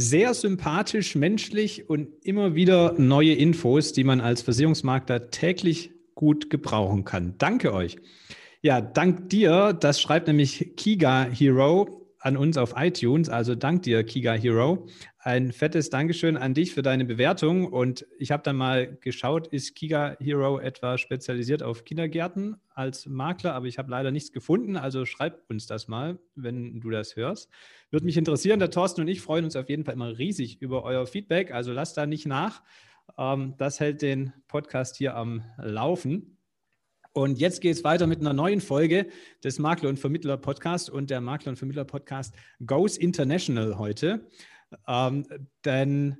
Sehr sympathisch, menschlich und immer wieder neue Infos, die man als Versicherungsmakler täglich gut gebrauchen kann. Danke euch. Ja, dank dir, das schreibt nämlich Kiga Hero an uns auf iTunes. Also dank dir, Kiga Hero. Ein fettes Dankeschön an dich für deine Bewertung. Und ich habe dann mal geschaut, ist Kiga Hero etwa spezialisiert auf Kindergärten als Makler? Aber ich habe leider nichts gefunden. Also schreib uns das mal, wenn du das hörst. Würde mich interessieren. Der Thorsten und ich freuen uns auf jeden Fall immer riesig über euer Feedback. Also lasst da nicht nach. Ähm, das hält den Podcast hier am Laufen. Und jetzt geht es weiter mit einer neuen Folge des Makler und Vermittler Podcast und der Makler und Vermittler Podcast goes international heute. Ähm, denn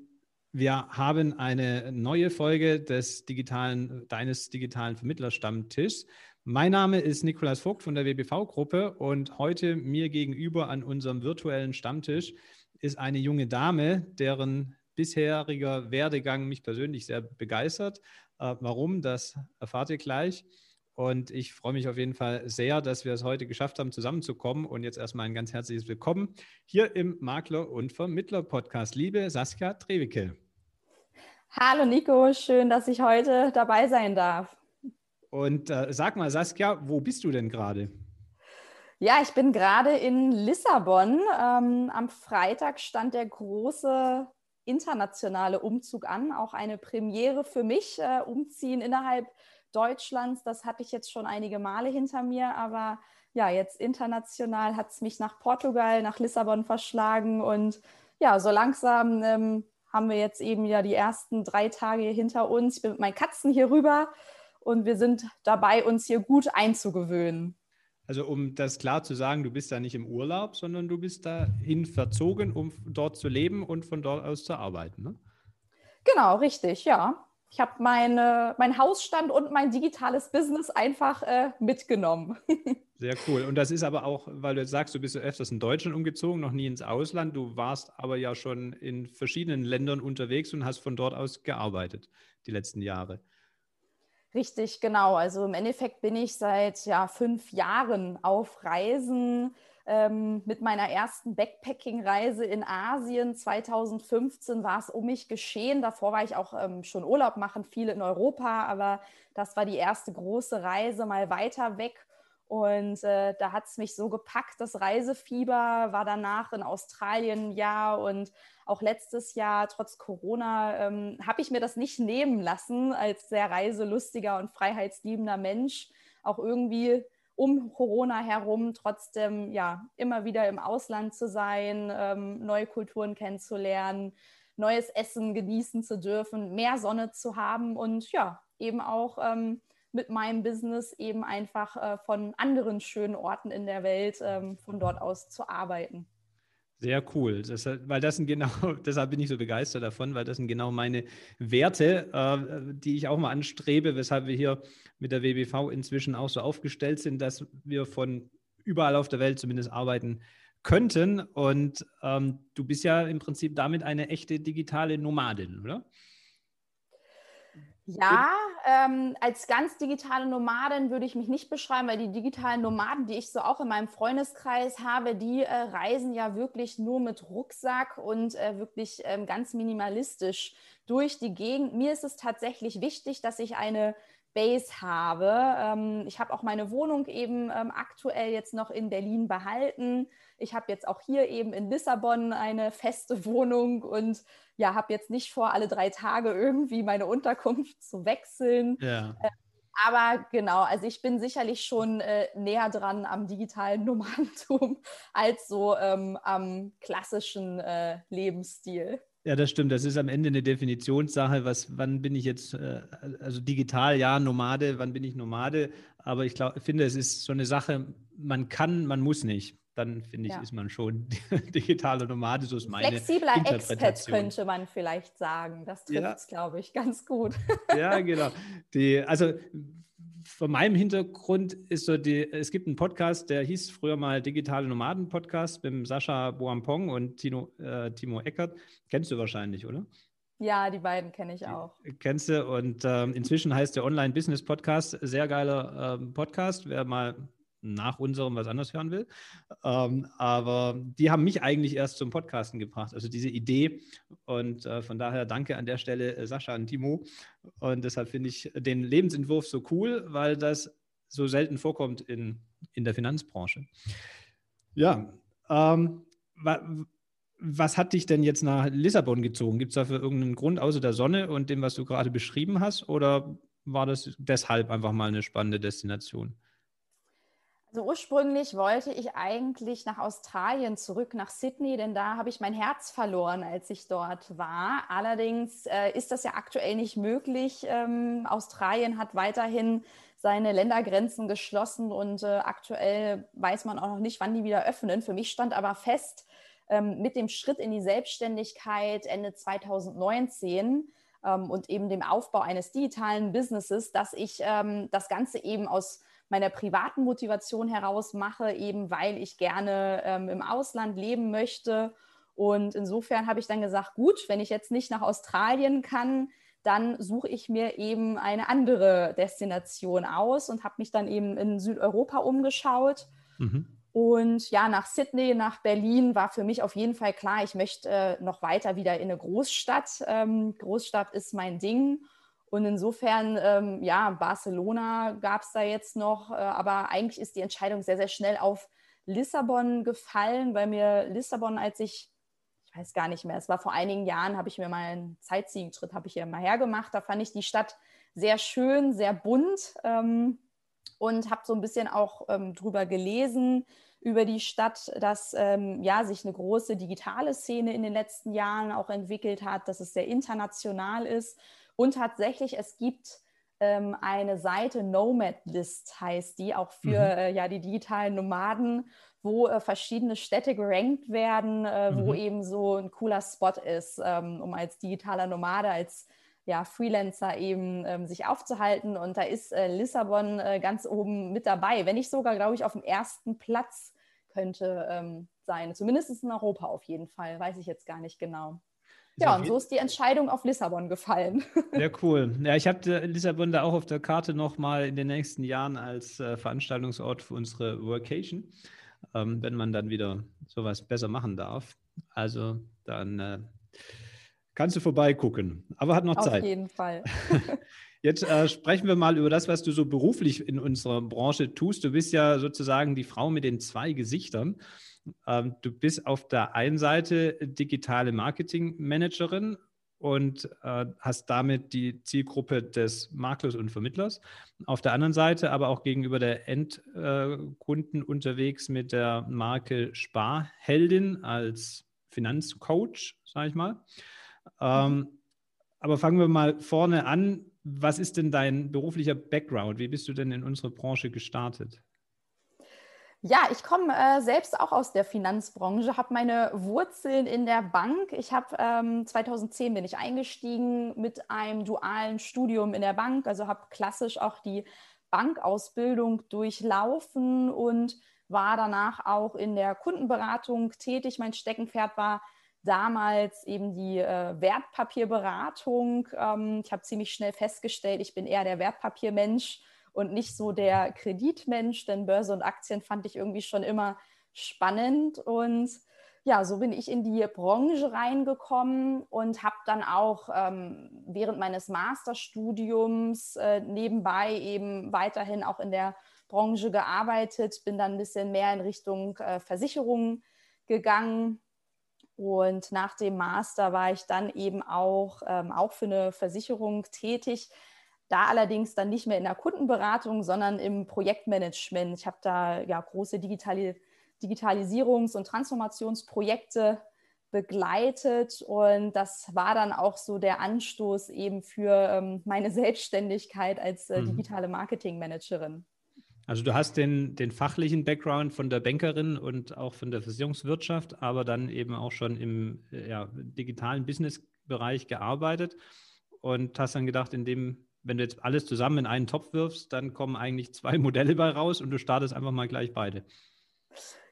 wir haben eine neue Folge des digitalen, deines digitalen Vermittlerstammtischs. Mein Name ist Nikolas Vogt von der WBV-Gruppe und heute mir gegenüber an unserem virtuellen Stammtisch ist eine junge Dame, deren bisheriger Werdegang mich persönlich sehr begeistert. Äh, warum, das erfahrt ihr gleich. Und ich freue mich auf jeden Fall sehr, dass wir es heute geschafft haben, zusammenzukommen. Und jetzt erstmal ein ganz herzliches Willkommen hier im Makler- und Vermittler-Podcast. Liebe Saskia Trewicke. Hallo Nico, schön, dass ich heute dabei sein darf. Und äh, sag mal, Saskia, wo bist du denn gerade? Ja, ich bin gerade in Lissabon. Ähm, am Freitag stand der große internationale Umzug an, auch eine Premiere für mich, äh, umziehen innerhalb Deutschlands. Das hatte ich jetzt schon einige Male hinter mir, aber ja, jetzt international hat es mich nach Portugal, nach Lissabon verschlagen und ja, so langsam ähm, haben wir jetzt eben ja die ersten drei Tage hinter uns. Ich bin mit meinen Katzen hier rüber und wir sind dabei, uns hier gut einzugewöhnen. Also um das klar zu sagen, du bist da nicht im Urlaub, sondern du bist dahin verzogen, um dort zu leben und von dort aus zu arbeiten. Ne? Genau, richtig, ja. Ich habe meine, mein Hausstand und mein digitales Business einfach äh, mitgenommen. Sehr cool. Und das ist aber auch, weil du jetzt sagst, du bist öfters in Deutschland umgezogen, noch nie ins Ausland. Du warst aber ja schon in verschiedenen Ländern unterwegs und hast von dort aus gearbeitet die letzten Jahre. Richtig, genau. Also im Endeffekt bin ich seit ja, fünf Jahren auf Reisen ähm, mit meiner ersten Backpacking-Reise in Asien 2015 war es um mich geschehen. Davor war ich auch ähm, schon Urlaub machen, viel in Europa, aber das war die erste große Reise mal weiter weg. Und äh, da hat es mich so gepackt, das Reisefieber, war danach in Australien ja und auch letztes Jahr, trotz Corona, ähm, habe ich mir das nicht nehmen lassen, als sehr reiselustiger und freiheitsliebender Mensch, auch irgendwie um Corona herum trotzdem ja immer wieder im Ausland zu sein, ähm, neue Kulturen kennenzulernen, neues Essen genießen zu dürfen, mehr Sonne zu haben und ja, eben auch ähm, mit meinem Business eben einfach äh, von anderen schönen Orten in der Welt ähm, von dort aus zu arbeiten. Sehr cool, das, weil das sind genau, deshalb bin ich so begeistert davon, weil das sind genau meine Werte, äh, die ich auch mal anstrebe, weshalb wir hier mit der WBV inzwischen auch so aufgestellt sind, dass wir von überall auf der Welt zumindest arbeiten könnten. Und ähm, du bist ja im Prinzip damit eine echte digitale Nomadin, oder? Ja, ähm, als ganz digitale Nomadin würde ich mich nicht beschreiben, weil die digitalen Nomaden, die ich so auch in meinem Freundeskreis habe, die äh, reisen ja wirklich nur mit Rucksack und äh, wirklich ähm, ganz minimalistisch durch die Gegend. Mir ist es tatsächlich wichtig, dass ich eine Base habe. Ähm, ich habe auch meine Wohnung eben ähm, aktuell jetzt noch in Berlin behalten. Ich habe jetzt auch hier eben in Lissabon eine feste Wohnung und ja, habe jetzt nicht vor, alle drei Tage irgendwie meine Unterkunft zu wechseln. Ja. Äh, aber genau, also ich bin sicherlich schon äh, näher dran am digitalen Nomadentum als so ähm, am klassischen äh, Lebensstil. Ja, das stimmt. Das ist am Ende eine Definitionssache. Was, wann bin ich jetzt, äh, also digital, ja, Nomade, wann bin ich Nomade? Aber ich glaub, finde, es ist so eine Sache, man kann, man muss nicht dann finde ich, ja. ist man schon digitale Nomade, so ist meine Flexibler Expat könnte man vielleicht sagen. Das trifft es, ja. glaube ich, ganz gut. ja, genau. Die, also von meinem Hintergrund ist so die, es gibt einen Podcast, der hieß früher mal Digitale Nomaden Podcast mit Sascha Boampong und Tino, äh, Timo Eckert. Kennst du wahrscheinlich, oder? Ja, die beiden kenne ich auch. Kennst du und ähm, inzwischen heißt der Online Business Podcast, sehr geiler ähm, Podcast. Wer mal nach unserem was anderes hören will. Ähm, aber die haben mich eigentlich erst zum Podcasten gebracht, also diese Idee. Und äh, von daher danke an der Stelle äh, Sascha und Timo. Und deshalb finde ich den Lebensentwurf so cool, weil das so selten vorkommt in, in der Finanzbranche. Ja, ähm, was hat dich denn jetzt nach Lissabon gezogen? Gibt es dafür irgendeinen Grund außer der Sonne und dem, was du gerade beschrieben hast? Oder war das deshalb einfach mal eine spannende Destination? Also ursprünglich wollte ich eigentlich nach Australien zurück, nach Sydney, denn da habe ich mein Herz verloren, als ich dort war. Allerdings äh, ist das ja aktuell nicht möglich. Ähm, Australien hat weiterhin seine Ländergrenzen geschlossen und äh, aktuell weiß man auch noch nicht, wann die wieder öffnen. Für mich stand aber fest, ähm, mit dem Schritt in die Selbstständigkeit Ende 2019 ähm, und eben dem Aufbau eines digitalen Businesses, dass ich ähm, das Ganze eben aus meiner privaten Motivation heraus mache, eben weil ich gerne ähm, im Ausland leben möchte. Und insofern habe ich dann gesagt, gut, wenn ich jetzt nicht nach Australien kann, dann suche ich mir eben eine andere Destination aus und habe mich dann eben in Südeuropa umgeschaut. Mhm. Und ja, nach Sydney, nach Berlin war für mich auf jeden Fall klar, ich möchte äh, noch weiter wieder in eine Großstadt. Ähm, Großstadt ist mein Ding. Und insofern, ähm, ja, Barcelona gab es da jetzt noch, äh, aber eigentlich ist die Entscheidung sehr, sehr schnell auf Lissabon gefallen, weil mir Lissabon, als ich, ich weiß gar nicht mehr, es war vor einigen Jahren, habe ich mir mal einen Sightseeing-Trip, habe ich hier mal hergemacht. Da fand ich die Stadt sehr schön, sehr bunt ähm, und habe so ein bisschen auch ähm, drüber gelesen, über die Stadt, dass ähm, ja, sich eine große digitale Szene in den letzten Jahren auch entwickelt hat, dass es sehr international ist und tatsächlich, es gibt ähm, eine Seite Nomad List, heißt die, auch für mhm. äh, ja, die digitalen Nomaden, wo äh, verschiedene Städte gerankt werden, äh, mhm. wo eben so ein cooler Spot ist, ähm, um als digitaler Nomade, als ja, Freelancer eben ähm, sich aufzuhalten. Und da ist äh, Lissabon äh, ganz oben mit dabei, wenn nicht sogar, glaube ich, auf dem ersten Platz könnte ähm, sein. Zumindest in Europa auf jeden Fall, weiß ich jetzt gar nicht genau. Ja, und so ist die Entscheidung auf Lissabon gefallen. Sehr cool. Ja, ich habe Lissabon da auch auf der Karte nochmal in den nächsten Jahren als äh, Veranstaltungsort für unsere Workation, ähm, wenn man dann wieder sowas besser machen darf. Also dann äh, kannst du vorbeigucken, aber hat noch auf Zeit. Auf jeden Fall. Jetzt äh, sprechen wir mal über das, was du so beruflich in unserer Branche tust. Du bist ja sozusagen die Frau mit den zwei Gesichtern. Ähm, du bist auf der einen Seite digitale Marketingmanagerin und äh, hast damit die Zielgruppe des Maklers und Vermittlers. Auf der anderen Seite aber auch gegenüber der Endkunden äh, unterwegs mit der Marke Sparheldin als Finanzcoach, sage ich mal. Ähm, aber fangen wir mal vorne an. Was ist denn dein beruflicher Background? Wie bist du denn in unsere Branche gestartet? Ja, ich komme äh, selbst auch aus der Finanzbranche, habe meine Wurzeln in der Bank. Ich habe ähm, 2010 bin ich eingestiegen mit einem dualen Studium in der Bank, also habe klassisch auch die Bankausbildung durchlaufen und war danach auch in der Kundenberatung tätig. Mein Steckenpferd war damals eben die äh, Wertpapierberatung. Ähm, ich habe ziemlich schnell festgestellt, ich bin eher der Wertpapiermensch und nicht so der Kreditmensch, denn Börse und Aktien fand ich irgendwie schon immer spannend. Und ja, so bin ich in die Branche reingekommen und habe dann auch ähm, während meines Masterstudiums äh, nebenbei eben weiterhin auch in der Branche gearbeitet, bin dann ein bisschen mehr in Richtung äh, Versicherungen gegangen. Und nach dem Master war ich dann eben auch, ähm, auch für eine Versicherung tätig, da allerdings dann nicht mehr in der Kundenberatung, sondern im Projektmanagement. Ich habe da ja große Digitali Digitalisierungs- und Transformationsprojekte begleitet und das war dann auch so der Anstoß eben für ähm, meine Selbstständigkeit als äh, mhm. digitale Marketingmanagerin. Also du hast den, den fachlichen Background von der Bankerin und auch von der Versicherungswirtschaft, aber dann eben auch schon im äh, ja, digitalen Businessbereich gearbeitet und hast dann gedacht, in dem wenn du jetzt alles zusammen in einen Topf wirfst, dann kommen eigentlich zwei Modelle bei raus und du startest einfach mal gleich beide.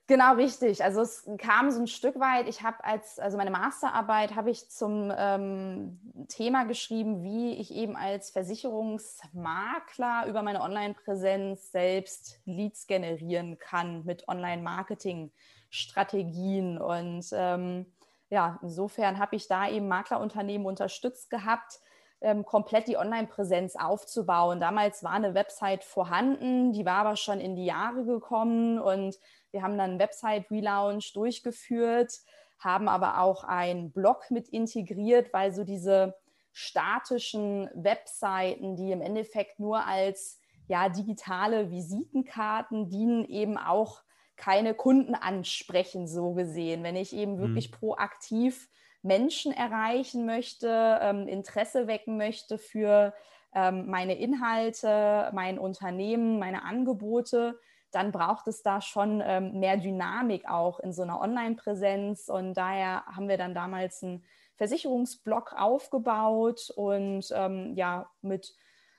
Genau, richtig. Also es kam so ein Stück weit, ich habe als, also meine Masterarbeit habe ich zum ähm, Thema geschrieben, wie ich eben als Versicherungsmakler über meine Online-Präsenz selbst Leads generieren kann mit Online-Marketing-Strategien. Und ähm, ja, insofern habe ich da eben Maklerunternehmen unterstützt gehabt, ähm, komplett die Online-Präsenz aufzubauen. Damals war eine Website vorhanden, die war aber schon in die Jahre gekommen und wir haben dann einen Website-Relaunch durchgeführt, haben aber auch einen Blog mit integriert, weil so diese statischen Webseiten, die im Endeffekt nur als ja, digitale Visitenkarten dienen, eben auch keine Kunden ansprechen, so gesehen. Wenn ich eben wirklich mhm. proaktiv Menschen erreichen möchte, ähm, Interesse wecken möchte für ähm, meine Inhalte, mein Unternehmen, meine Angebote, dann braucht es da schon ähm, mehr Dynamik auch in so einer Online-Präsenz. Und daher haben wir dann damals einen Versicherungsblock aufgebaut und ähm, ja, mit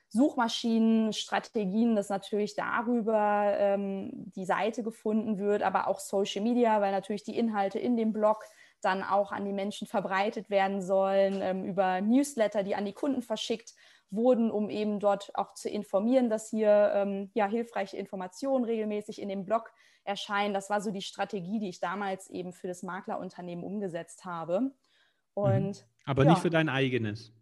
Suchmaschinen, Strategien, dass natürlich darüber ähm, die Seite gefunden wird, aber auch Social Media, weil natürlich die Inhalte in dem Blog dann auch an die Menschen verbreitet werden sollen, ähm, über Newsletter, die an die Kunden verschickt wurden, um eben dort auch zu informieren, dass hier ähm, ja, hilfreiche Informationen regelmäßig in dem Blog erscheinen. Das war so die Strategie, die ich damals eben für das Maklerunternehmen umgesetzt habe. Mhm. Und, Aber ja. nicht für dein eigenes.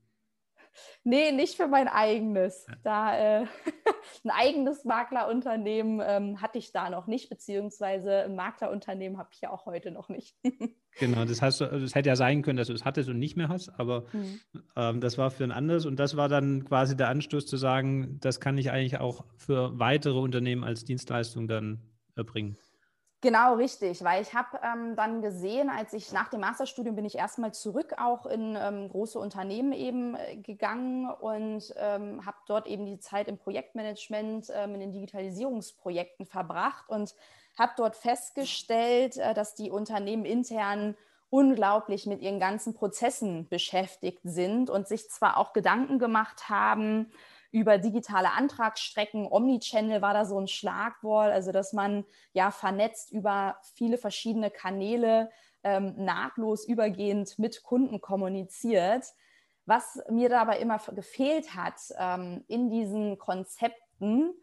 Nee, nicht für mein eigenes. Da äh, ein eigenes Maklerunternehmen ähm, hatte ich da noch nicht, beziehungsweise ein Maklerunternehmen habe ich ja auch heute noch nicht. genau, das heißt, es hätte ja sein können, dass du es hattest und nicht mehr hast, aber mhm. ähm, das war für ein anderes und das war dann quasi der Anstoß zu sagen, das kann ich eigentlich auch für weitere Unternehmen als Dienstleistung dann erbringen. Genau, richtig, weil ich habe ähm, dann gesehen, als ich nach dem Masterstudium bin ich erstmal zurück auch in ähm, große Unternehmen eben äh, gegangen und ähm, habe dort eben die Zeit im Projektmanagement, ähm, in den Digitalisierungsprojekten verbracht und habe dort festgestellt, äh, dass die Unternehmen intern unglaublich mit ihren ganzen Prozessen beschäftigt sind und sich zwar auch Gedanken gemacht haben, über digitale Antragsstrecken. Omnichannel war da so ein Schlagwort, also dass man ja vernetzt über viele verschiedene Kanäle ähm, nahtlos übergehend mit Kunden kommuniziert. Was mir dabei immer gefehlt hat ähm, in diesen Konzepten,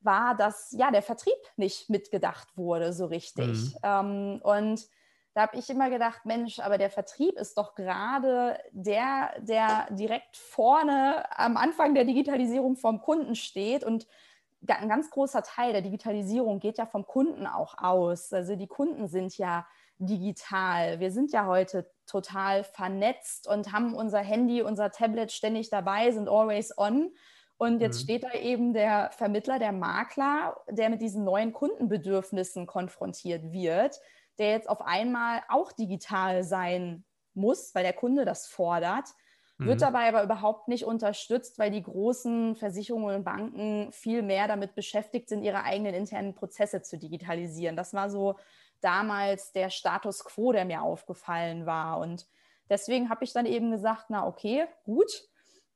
war, dass ja der Vertrieb nicht mitgedacht wurde so richtig. Mhm. Ähm, und da habe ich immer gedacht, Mensch, aber der Vertrieb ist doch gerade der, der direkt vorne am Anfang der Digitalisierung vom Kunden steht und ein ganz großer Teil der Digitalisierung geht ja vom Kunden auch aus. Also die Kunden sind ja digital. Wir sind ja heute total vernetzt und haben unser Handy, unser Tablet ständig dabei, sind always on. Und jetzt mhm. steht da eben der Vermittler, der Makler, der mit diesen neuen Kundenbedürfnissen konfrontiert wird der jetzt auf einmal auch digital sein muss, weil der Kunde das fordert, wird mhm. dabei aber überhaupt nicht unterstützt, weil die großen Versicherungen und Banken viel mehr damit beschäftigt sind, ihre eigenen internen Prozesse zu digitalisieren. Das war so damals der Status quo, der mir aufgefallen war. Und deswegen habe ich dann eben gesagt, na okay, gut,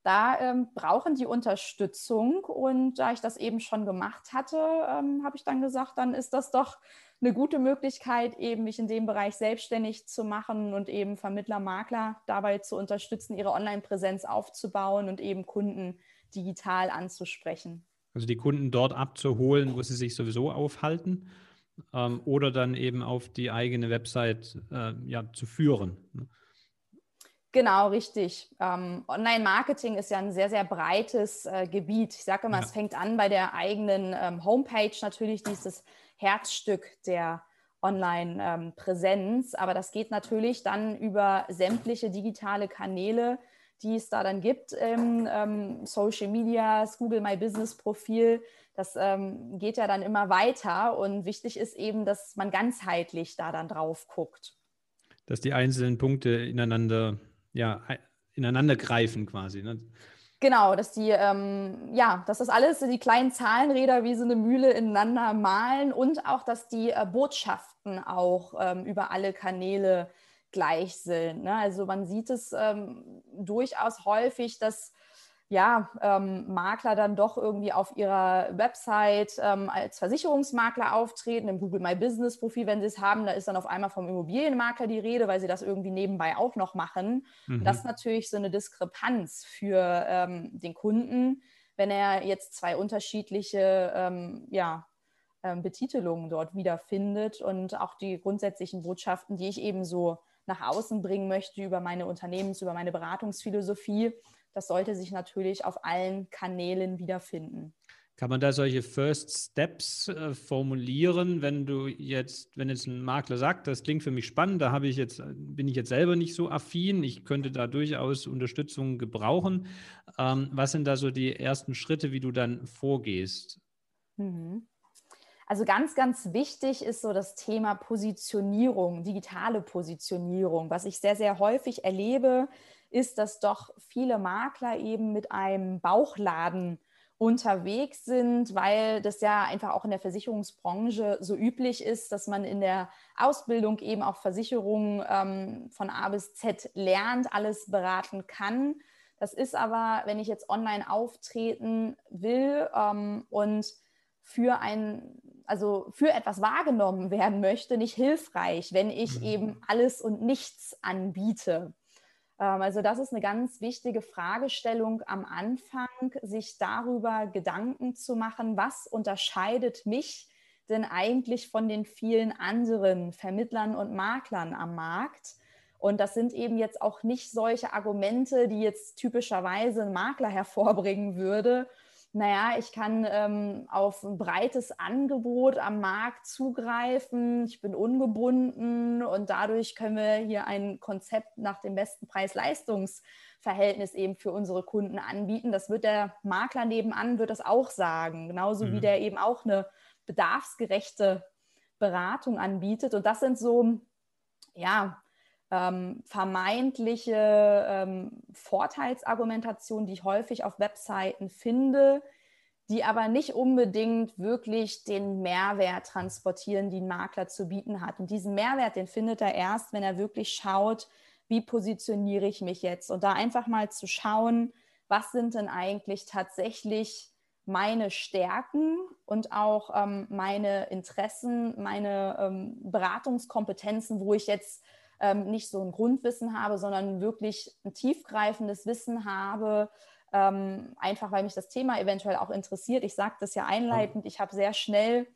da ähm, brauchen die Unterstützung. Und da ich das eben schon gemacht hatte, ähm, habe ich dann gesagt, dann ist das doch eine gute Möglichkeit, eben mich in dem Bereich selbstständig zu machen und eben Vermittler, Makler dabei zu unterstützen, ihre Online-Präsenz aufzubauen und eben Kunden digital anzusprechen. Also die Kunden dort abzuholen, wo sie sich sowieso aufhalten ähm, oder dann eben auf die eigene Website äh, ja, zu führen. Genau, richtig. Ähm, Online-Marketing ist ja ein sehr, sehr breites äh, Gebiet. Ich sage immer, ja. es fängt an bei der eigenen ähm, Homepage natürlich, dieses Herzstück der Online-Präsenz. Ähm, Aber das geht natürlich dann über sämtliche digitale Kanäle, die es da dann gibt ähm, Social Media, das Google My Business Profil. Das ähm, geht ja dann immer weiter und wichtig ist eben, dass man ganzheitlich da dann drauf guckt. Dass die einzelnen Punkte ineinander ja, ineinander greifen quasi. Ne? Genau, dass die, ähm, ja, dass das alles, die kleinen Zahlenräder wie so eine Mühle ineinander malen und auch, dass die äh, Botschaften auch ähm, über alle Kanäle gleich sind. Ne? Also man sieht es ähm, durchaus häufig, dass ja, ähm, Makler dann doch irgendwie auf ihrer Website ähm, als Versicherungsmakler auftreten, im Google My Business Profil, wenn sie es haben, da ist dann auf einmal vom Immobilienmakler die Rede, weil sie das irgendwie nebenbei auch noch machen. Mhm. Das ist natürlich so eine Diskrepanz für ähm, den Kunden, wenn er jetzt zwei unterschiedliche ähm, ja, ähm, Betitelungen dort wiederfindet und auch die grundsätzlichen Botschaften, die ich eben so nach außen bringen möchte über meine Unternehmens-, über meine Beratungsphilosophie das sollte sich natürlich auf allen Kanälen wiederfinden. Kann man da solche First Steps äh, formulieren, wenn du jetzt, wenn jetzt ein Makler sagt, das klingt für mich spannend, da habe ich jetzt, bin ich jetzt selber nicht so affin, ich könnte da durchaus Unterstützung gebrauchen. Ähm, was sind da so die ersten Schritte, wie du dann vorgehst? Mhm. Also ganz, ganz wichtig ist so das Thema Positionierung, digitale Positionierung, was ich sehr, sehr häufig erlebe, ist, dass doch viele Makler eben mit einem Bauchladen unterwegs sind, weil das ja einfach auch in der Versicherungsbranche so üblich ist, dass man in der Ausbildung eben auch Versicherungen ähm, von A bis Z lernt, alles beraten kann. Das ist aber, wenn ich jetzt online auftreten will ähm, und für ein, also für etwas wahrgenommen werden möchte, nicht hilfreich, wenn ich mhm. eben alles und nichts anbiete. Ähm, also das ist eine ganz wichtige Fragestellung am Anfang, sich darüber Gedanken zu machen, was unterscheidet mich denn eigentlich von den vielen anderen Vermittlern und Maklern am Markt. Und das sind eben jetzt auch nicht solche Argumente, die jetzt typischerweise ein Makler hervorbringen würde, naja, ich kann ähm, auf ein breites Angebot am Markt zugreifen, ich bin ungebunden und dadurch können wir hier ein Konzept nach dem besten Preis-Leistungs-Verhältnis eben für unsere Kunden anbieten. Das wird der Makler nebenan, wird das auch sagen, genauso mhm. wie der eben auch eine bedarfsgerechte Beratung anbietet. Und das sind so, ja, ähm, vermeintliche ähm, Vorteilsargumentationen, die ich häufig auf Webseiten finde, die aber nicht unbedingt wirklich den Mehrwert transportieren, den ein Makler zu bieten hat. Und diesen Mehrwert, den findet er erst, wenn er wirklich schaut, wie positioniere ich mich jetzt? Und da einfach mal zu schauen, was sind denn eigentlich tatsächlich meine Stärken und auch ähm, meine Interessen, meine ähm, Beratungskompetenzen, wo ich jetzt ähm, nicht so ein Grundwissen habe, sondern wirklich ein tiefgreifendes Wissen habe, ähm, einfach weil mich das Thema eventuell auch interessiert. Ich sage das ja einleitend, ich habe sehr schnell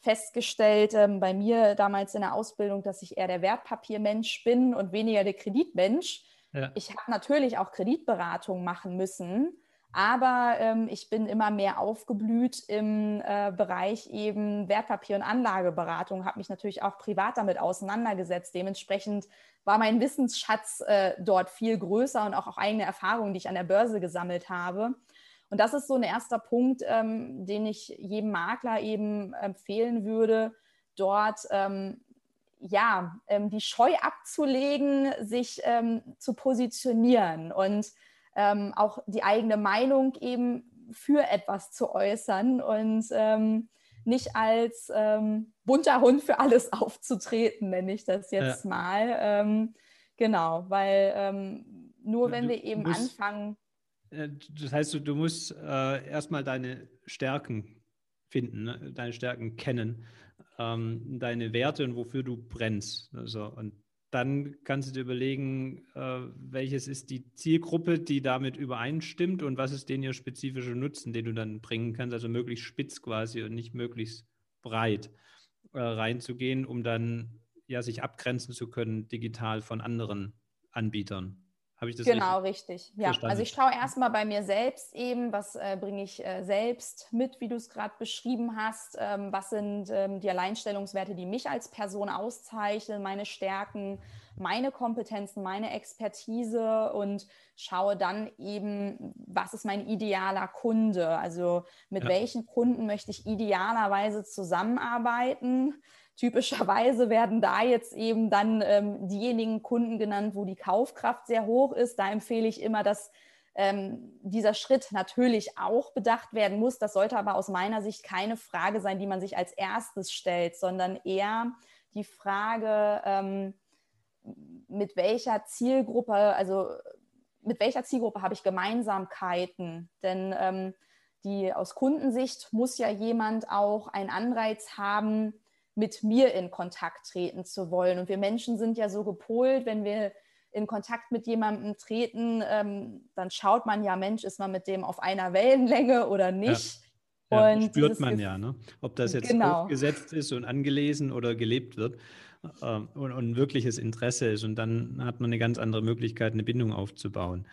festgestellt ähm, bei mir damals in der Ausbildung, dass ich eher der Wertpapiermensch bin und weniger der Kreditmensch. Ja. Ich habe natürlich auch Kreditberatung machen müssen, aber ähm, ich bin immer mehr aufgeblüht im äh, Bereich eben Wertpapier- und Anlageberatung, habe mich natürlich auch privat damit auseinandergesetzt. Dementsprechend war mein Wissensschatz äh, dort viel größer und auch, auch eigene Erfahrungen, die ich an der Börse gesammelt habe. Und das ist so ein erster Punkt, ähm, den ich jedem Makler eben empfehlen würde, dort ähm, ja, ähm, die Scheu abzulegen, sich ähm, zu positionieren und ähm, auch die eigene Meinung eben für etwas zu äußern und ähm, nicht als ähm, bunter Hund für alles aufzutreten, nenne ich das jetzt ja. mal. Ähm, genau, weil ähm, nur wenn du, wir eben musst, anfangen. Äh, das heißt, du, du musst äh, erstmal deine Stärken finden, ne? deine Stärken kennen, ähm, deine Werte und wofür du brennst. Also, und dann kannst du dir überlegen, äh, welches ist die Zielgruppe, die damit übereinstimmt und was ist den ihr spezifischer Nutzen, den du dann bringen kannst, also möglichst spitz quasi und nicht möglichst breit äh, reinzugehen, um dann ja sich abgrenzen zu können digital von anderen Anbietern. Habe ich das Genau, richtig. Ja, verstanden? also ich schaue erstmal bei mir selbst eben, was äh, bringe ich äh, selbst mit, wie du es gerade beschrieben hast. Ähm, was sind ähm, die Alleinstellungswerte, die mich als Person auszeichnen, meine Stärken, meine Kompetenzen, meine Expertise und schaue dann eben, was ist mein idealer Kunde? Also mit ja. welchen Kunden möchte ich idealerweise zusammenarbeiten? Typischerweise werden da jetzt eben dann ähm, diejenigen Kunden genannt, wo die Kaufkraft sehr hoch ist. Da empfehle ich immer, dass ähm, dieser Schritt natürlich auch bedacht werden muss. Das sollte aber aus meiner Sicht keine Frage sein, die man sich als erstes stellt, sondern eher die Frage, ähm, mit welcher Zielgruppe, also mit welcher Zielgruppe habe ich Gemeinsamkeiten? Denn ähm, die aus Kundensicht muss ja jemand auch einen Anreiz haben, mit mir in Kontakt treten zu wollen. Und wir Menschen sind ja so gepolt, wenn wir in Kontakt mit jemandem treten, ähm, dann schaut man ja, Mensch, ist man mit dem auf einer Wellenlänge oder nicht. Ja. Ja, spürt man ja, ne? ob das jetzt genau. aufgesetzt ist und angelesen oder gelebt wird äh, und, und ein wirkliches Interesse ist. Und dann hat man eine ganz andere Möglichkeit, eine Bindung aufzubauen.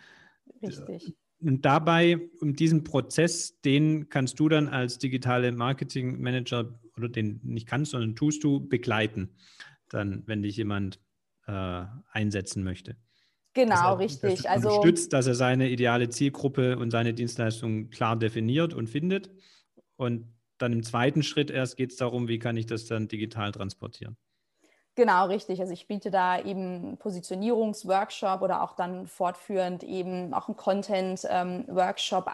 Richtig. Und dabei, um diesen Prozess, den kannst du dann als digitale Marketing Manager oder den nicht kannst, sondern tust du begleiten, dann, wenn dich jemand äh, einsetzen möchte. Genau, dass er, richtig. Dass also unterstützt, dass er seine ideale Zielgruppe und seine Dienstleistung klar definiert und findet. Und dann im zweiten Schritt erst geht es darum, wie kann ich das dann digital transportieren. Genau, richtig. Also ich biete da eben Positionierungsworkshop oder auch dann fortführend eben auch einen Content-Workshop ähm,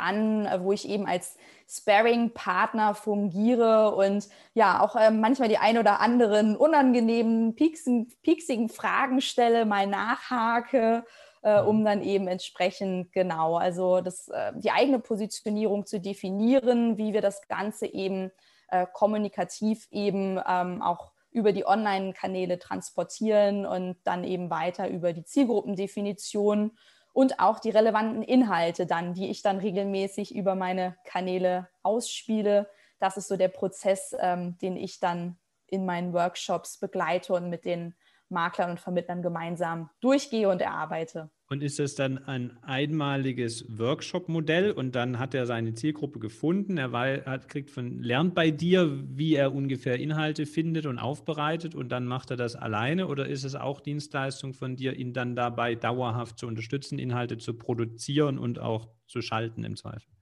an, wo ich eben als Sparring-Partner fungiere und ja auch ähm, manchmal die ein oder anderen unangenehmen, pieksen, pieksigen Fragen stelle, mal nachhake, äh, um dann eben entsprechend genau, also das, äh, die eigene Positionierung zu definieren, wie wir das Ganze eben äh, kommunikativ eben ähm, auch über die Online-Kanäle transportieren und dann eben weiter über die Zielgruppendefinition und auch die relevanten Inhalte dann, die ich dann regelmäßig über meine Kanäle ausspiele. Das ist so der Prozess, ähm, den ich dann in meinen Workshops begleite und mit den Maklern und Vermittlern gemeinsam durchgehe und erarbeite. Und ist das dann ein einmaliges Workshop-Modell? Und dann hat er seine Zielgruppe gefunden, er hat, kriegt von, lernt bei dir, wie er ungefähr Inhalte findet und aufbereitet. Und dann macht er das alleine? Oder ist es auch Dienstleistung von dir, ihn dann dabei dauerhaft zu unterstützen, Inhalte zu produzieren und auch zu schalten im Zweifel?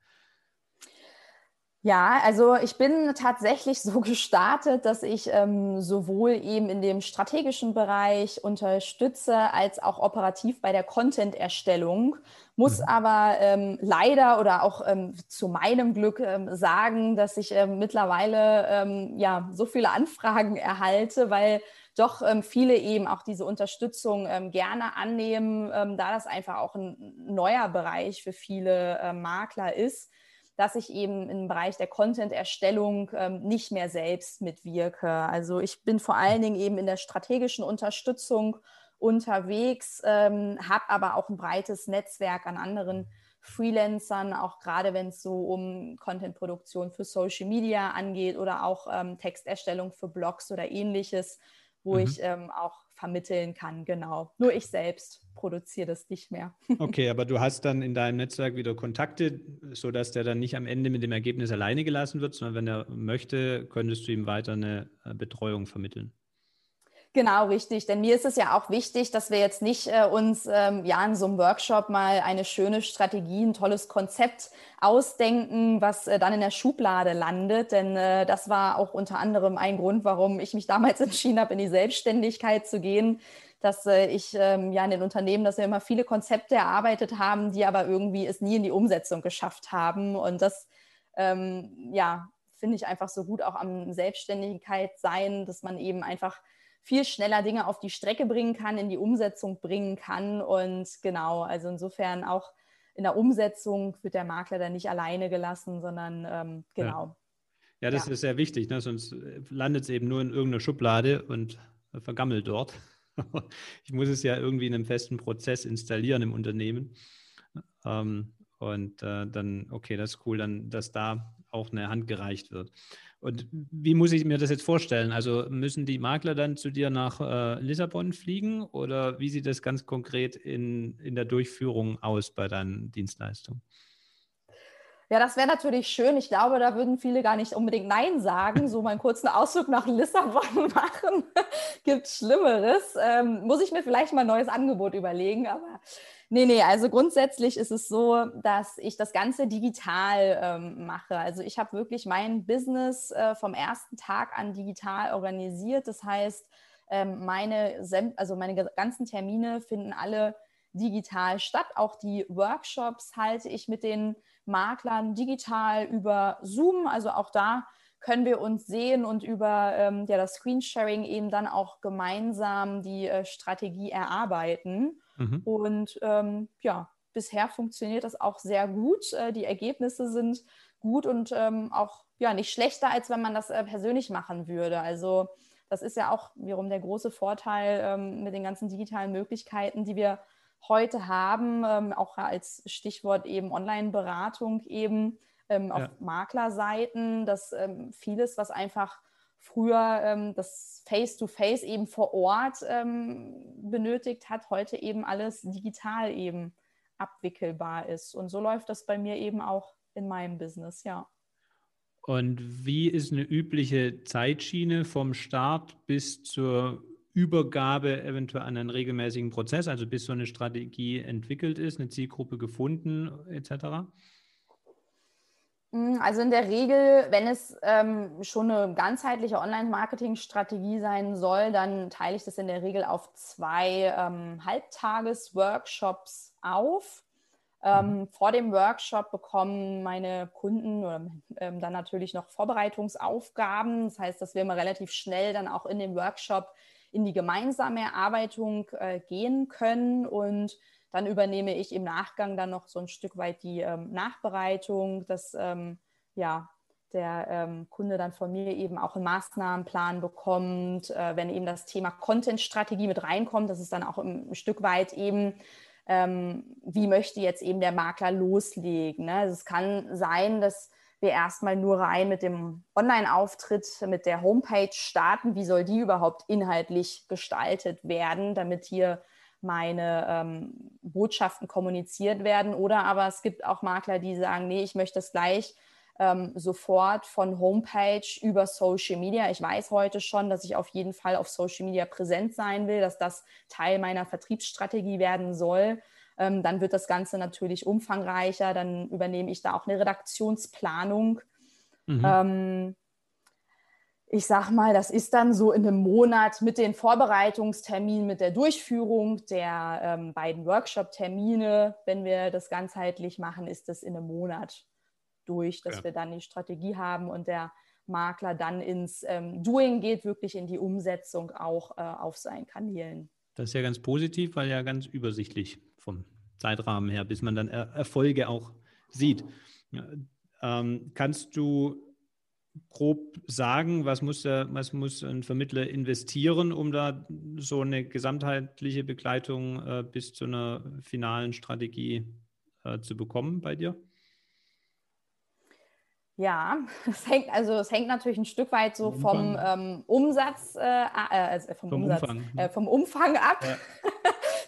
Ja, also ich bin tatsächlich so gestartet, dass ich ähm, sowohl eben in dem strategischen Bereich unterstütze als auch operativ bei der Content-Erstellung, muss mhm. aber ähm, leider oder auch ähm, zu meinem Glück ähm, sagen, dass ich ähm, mittlerweile ähm, ja so viele Anfragen erhalte, weil doch viele eben auch diese Unterstützung gerne annehmen, da das einfach auch ein neuer Bereich für viele äh, Makler ist dass ich eben im Bereich der Content-Erstellung ähm, nicht mehr selbst mitwirke. Also ich bin vor allen Dingen eben in der strategischen Unterstützung unterwegs, ähm, habe aber auch ein breites Netzwerk an anderen Freelancern, auch gerade wenn es so um Content-Produktion für Social Media angeht oder auch ähm, Texterstellung für Blogs oder ähnliches, wo mhm. ich ähm, auch vermitteln kann. Genau. Nur ich selbst produziere das nicht mehr. Okay, aber du hast dann in deinem Netzwerk wieder Kontakte, sodass der dann nicht am Ende mit dem Ergebnis alleine gelassen wird, sondern wenn er möchte, könntest du ihm weiter eine äh, Betreuung vermitteln. Genau, richtig. Denn mir ist es ja auch wichtig, dass wir jetzt nicht äh, uns ähm, ja in so einem Workshop mal eine schöne Strategie, ein tolles Konzept ausdenken, was äh, dann in der Schublade landet. Denn äh, das war auch unter anderem ein Grund, warum ich mich damals entschieden habe, in die Selbstständigkeit zu gehen. Dass äh, ich ähm, ja in den Unternehmen, dass wir immer viele Konzepte erarbeitet haben, die aber irgendwie es nie in die Umsetzung geschafft haben. Und das ähm, ja finde ich einfach so gut auch am Selbstständigkeit sein, dass man eben einfach viel schneller Dinge auf die Strecke bringen kann, in die Umsetzung bringen kann. Und genau, also insofern auch in der Umsetzung wird der Makler dann nicht alleine gelassen, sondern ähm, genau. Ja. ja das ja. ist sehr wichtig, ne? sonst landet es eben nur in irgendeiner Schublade und vergammelt dort. ich muss es ja irgendwie in einem festen Prozess installieren im Unternehmen. Ähm, und äh, dann, okay, das ist cool, dann, dass da auch eine Hand gereicht wird. Und wie muss ich mir das jetzt vorstellen? Also müssen die Makler dann zu dir nach äh, Lissabon fliegen oder wie sieht das ganz konkret in, in der Durchführung aus bei deinen Dienstleistungen? Ja, das wäre natürlich schön. Ich glaube, da würden viele gar nicht unbedingt Nein sagen. So mal einen kurzen Ausflug nach Lissabon machen. Gibt Schlimmeres. Ähm, muss ich mir vielleicht mal ein neues Angebot überlegen. Aber Nee, nee, also grundsätzlich ist es so, dass ich das Ganze digital ähm, mache. Also ich habe wirklich mein Business äh, vom ersten Tag an digital organisiert. Das heißt, ähm, meine, also meine ganzen Termine finden alle digital statt. Auch die Workshops halte ich mit den Maklern digital über Zoom. Also auch da können wir uns sehen und über ähm, ja, das Screensharing eben dann auch gemeinsam die äh, Strategie erarbeiten. Mhm. Und ähm, ja, bisher funktioniert das auch sehr gut. Äh, die Ergebnisse sind gut und ähm, auch ja, nicht schlechter, als wenn man das äh, persönlich machen würde. Also das ist ja auch wiederum der große Vorteil ähm, mit den ganzen digitalen Möglichkeiten, die wir heute haben, ähm, auch als Stichwort eben Online-Beratung eben ähm, auf ja. Maklerseiten, dass ähm, vieles, was einfach früher ähm, das Face-to-Face -face eben vor Ort ähm, benötigt hat, heute eben alles digital eben abwickelbar ist. Und so läuft das bei mir eben auch in meinem Business, ja. Und wie ist eine übliche Zeitschiene vom Start bis zur Übergabe eventuell an einen regelmäßigen Prozess, also bis so eine Strategie entwickelt ist, eine Zielgruppe gefunden etc.? Hm, also in der Regel, wenn es ähm, schon eine ganzheitliche Online-Marketing-Strategie sein soll, dann teile ich das in der Regel auf zwei ähm, Halbtages-Workshops auf. Ähm, mhm. vor dem Workshop bekommen meine Kunden oder, ähm, dann natürlich noch Vorbereitungsaufgaben. Das heißt, dass wir immer relativ schnell dann auch in dem Workshop in die gemeinsame Erarbeitung äh, gehen können und dann übernehme ich im Nachgang dann noch so ein Stück weit die ähm, Nachbereitung, dass ähm, ja, der ähm, Kunde dann von mir eben auch einen Maßnahmenplan bekommt, äh, wenn eben das Thema Content-Strategie mit reinkommt, das ist dann auch ein, Stück weit eben, ähm, wie möchte jetzt eben der Makler loslegen. Ne? Also es kann sein, dass wir erstmal nur rein mit dem Online-Auftritt, mit der Homepage starten. Wie soll die überhaupt inhaltlich gestaltet werden, damit hier meine ähm, Botschaften kommuniziert werden. Oder aber es gibt auch Makler, die sagen, nee, ich möchte das gleich ähm, sofort von Homepage über Social Media. Ich weiß heute schon, dass ich auf jeden Fall auf Social Media präsent sein will, dass das Teil meiner Vertriebsstrategie werden soll. Ähm, dann wird das Ganze natürlich umfangreicher. Dann übernehme ich da auch eine Redaktionsplanung. Mhm. Ähm, ich sag mal, das ist dann so in einem Monat mit den Vorbereitungsterminen, mit der Durchführung der ähm, beiden Workshop-Termine. Wenn wir das ganzheitlich machen, ist das in einem Monat durch, dass ja. wir dann die Strategie haben und der Makler dann ins ähm, Doing geht, wirklich in die Umsetzung auch äh, auf seinen Kanälen. Das ist ja ganz positiv, weil ja ganz übersichtlich vom Zeitrahmen her, bis man dann er Erfolge auch sieht. Ähm, kannst du grob sagen, was muss, der, was muss ein Vermittler investieren, um da so eine gesamtheitliche Begleitung äh, bis zu einer finalen Strategie äh, zu bekommen bei dir? Ja, es hängt, also es hängt natürlich ein Stück weit so vom ähm, Umsatz, äh, äh, also vom, vom, Umsatz Umfang, vom Umfang ab.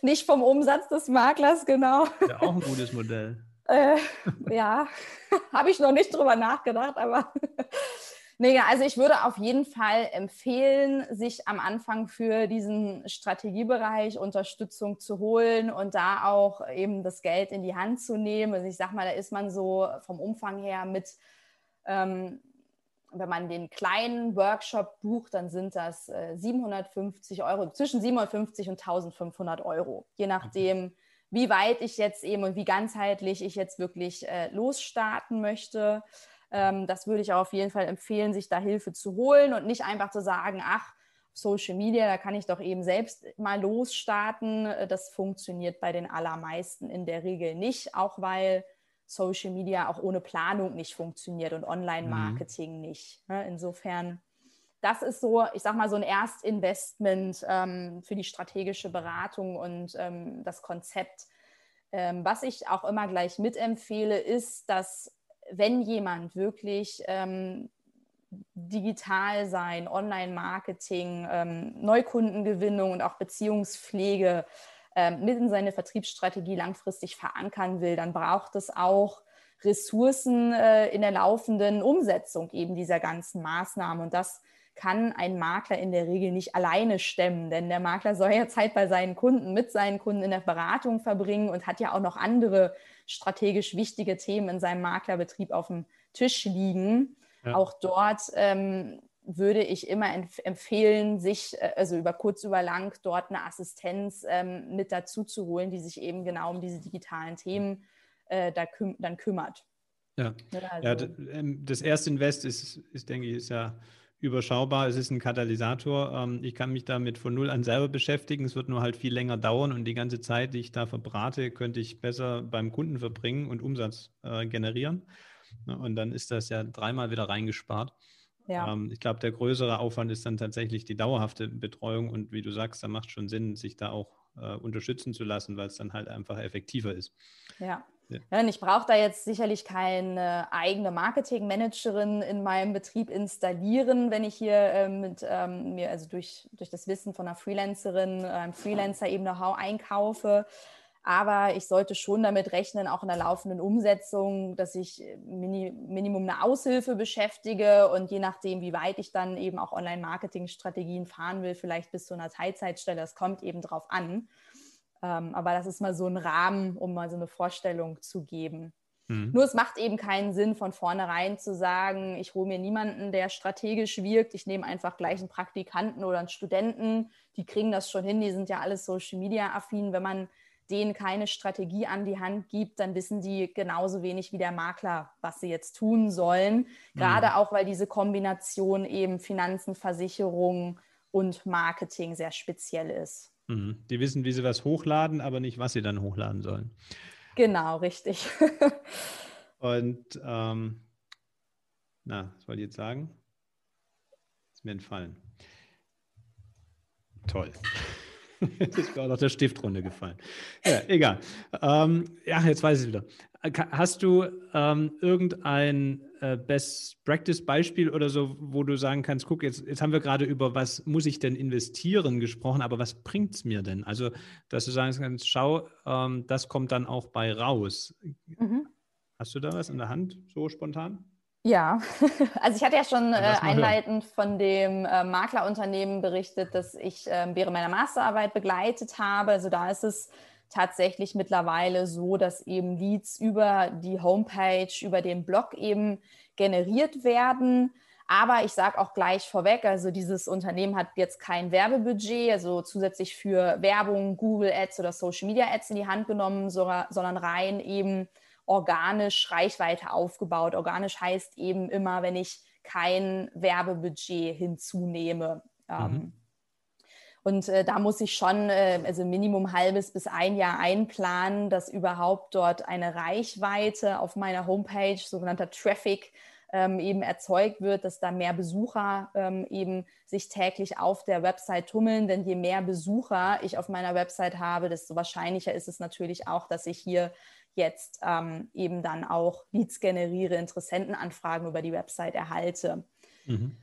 nicht vom Umsatz des Maklers, genau. Ja, auch ein gutes Modell. Äh, ja, habe ich noch nicht drüber nachgedacht, aber nee, also ich würde auf jeden Fall empfehlen, sich am Anfang für diesen Strategiebereich Unterstützung zu holen und da auch eben das Geld in die Hand zu nehmen. Also ich sage mal, da ist man so vom Umfang her mit ähm, wenn man den kleinen Workshop bucht, dann sind das äh, 750 Euro, zwischen 750 und 1500 Euro, je nachdem, wie weit ich jetzt eben und wie ganzheitlich ich jetzt wirklich äh, losstarten möchte. Ähm, das würde ich auch auf jeden Fall empfehlen, sich da Hilfe zu holen und nicht einfach zu sagen, ach, Social Media, da kann ich doch eben selbst mal losstarten. Das funktioniert bei den allermeisten in der Regel nicht, auch weil Social Media auch ohne Planung nicht funktioniert und Online-Marketing mhm. nicht. Ne? Insofern das ist so, ich sag mal, so ein Erstinvestment ähm, für die strategische Beratung und ähm, das Konzept. Ähm, was ich auch immer gleich mitempfehle, ist, dass wenn jemand wirklich ähm, digital sein, Online-Marketing, ähm, Neukundengewinnung und auch Beziehungspflege ähm, mit in seine Vertriebsstrategie langfristig verankern will, dann braucht es auch Ressourcen äh, in der laufenden Umsetzung eben dieser ganzen Maßnahmen. Und das kann ein Makler in der Regel nicht alleine stemmen, denn der Makler soll ja Zeit bei seinen Kunden, mit seinen Kunden in der Beratung verbringen und hat ja auch noch andere strategisch wichtige Themen in seinem Maklerbetrieb auf dem Tisch liegen. Ja. Auch dort ähm, würde ich immer empfehlen, sich äh, also über kurz über lang dort eine Assistenz ähm, mit dazu zu holen, die sich eben genau um diese digitalen Themen äh, da küm dann kümmert. Ja, also, ja ähm, das erste Invest ist, ist, denke ich, ist ja überschaubar, es ist ein Katalysator. Ähm, ich kann mich damit von null an selber beschäftigen. Es wird nur halt viel länger dauern und die ganze Zeit, die ich da verbrate, könnte ich besser beim Kunden verbringen und Umsatz äh, generieren. Und dann ist das ja dreimal wieder reingespart. Ja. Ähm, ich glaube, der größere Aufwand ist dann tatsächlich die dauerhafte Betreuung und wie du sagst, da macht schon Sinn, sich da auch äh, unterstützen zu lassen, weil es dann halt einfach effektiver ist. Ja. Ja. ich brauche da jetzt sicherlich keine eigene Marketingmanagerin in meinem Betrieb installieren, wenn ich hier äh, mit ähm, mir, also durch, durch das Wissen von einer Freelancerin, einem Freelancer eben Know-how einkaufe. Aber ich sollte schon damit rechnen, auch in der laufenden Umsetzung, dass ich mini, Minimum eine Aushilfe beschäftige und je nachdem, wie weit ich dann eben auch Online-Marketing-Strategien fahren will, vielleicht bis zu einer Teilzeitstelle, das kommt eben drauf an. Ähm, aber das ist mal so ein Rahmen, um mal so eine Vorstellung zu geben. Mhm. Nur es macht eben keinen Sinn, von vornherein zu sagen, ich hole mir niemanden, der strategisch wirkt. Ich nehme einfach gleich einen Praktikanten oder einen Studenten. Die kriegen das schon hin. Die sind ja alles Social Media affin. Wenn man denen keine Strategie an die Hand gibt, dann wissen die genauso wenig wie der Makler, was sie jetzt tun sollen. Gerade mhm. auch, weil diese Kombination eben Finanzen, Versicherung und Marketing sehr speziell ist. Mhm. Die wissen, wie sie was hochladen, aber nicht, was sie dann hochladen sollen. Genau, richtig. Und ähm, na, was wollte ich jetzt sagen? Ist mir entfallen. Toll. Mir auch noch der Stift runtergefallen. Ja, egal. Ähm, ja, jetzt weiß ich wieder. Hast du ähm, irgendein äh, Best Practice Beispiel oder so, wo du sagen kannst, guck, jetzt, jetzt haben wir gerade über was muss ich denn investieren gesprochen, aber was bringt es mir denn? Also, dass du sagen kannst, schau, ähm, das kommt dann auch bei raus. Mhm. Hast du da was in der Hand, so spontan? Ja, also ich hatte ja schon äh, einleitend von dem äh, Maklerunternehmen berichtet, das ich äh, während meiner Masterarbeit begleitet habe. Also da ist es tatsächlich mittlerweile so, dass eben Leads über die Homepage, über den Blog eben generiert werden. Aber ich sage auch gleich vorweg, also dieses Unternehmen hat jetzt kein Werbebudget, also zusätzlich für Werbung, Google Ads oder Social Media Ads in die Hand genommen, sondern rein eben organisch Reichweite aufgebaut. Organisch heißt eben immer, wenn ich kein Werbebudget hinzunehme. Ähm, mhm. Und äh, da muss ich schon, äh, also Minimum halbes bis ein Jahr einplanen, dass überhaupt dort eine Reichweite auf meiner Homepage, sogenannter Traffic, ähm, eben erzeugt wird, dass da mehr Besucher ähm, eben sich täglich auf der Website tummeln. Denn je mehr Besucher ich auf meiner Website habe, desto wahrscheinlicher ist es natürlich auch, dass ich hier jetzt ähm, eben dann auch Leads generiere, Interessentenanfragen über die Website erhalte. Mhm.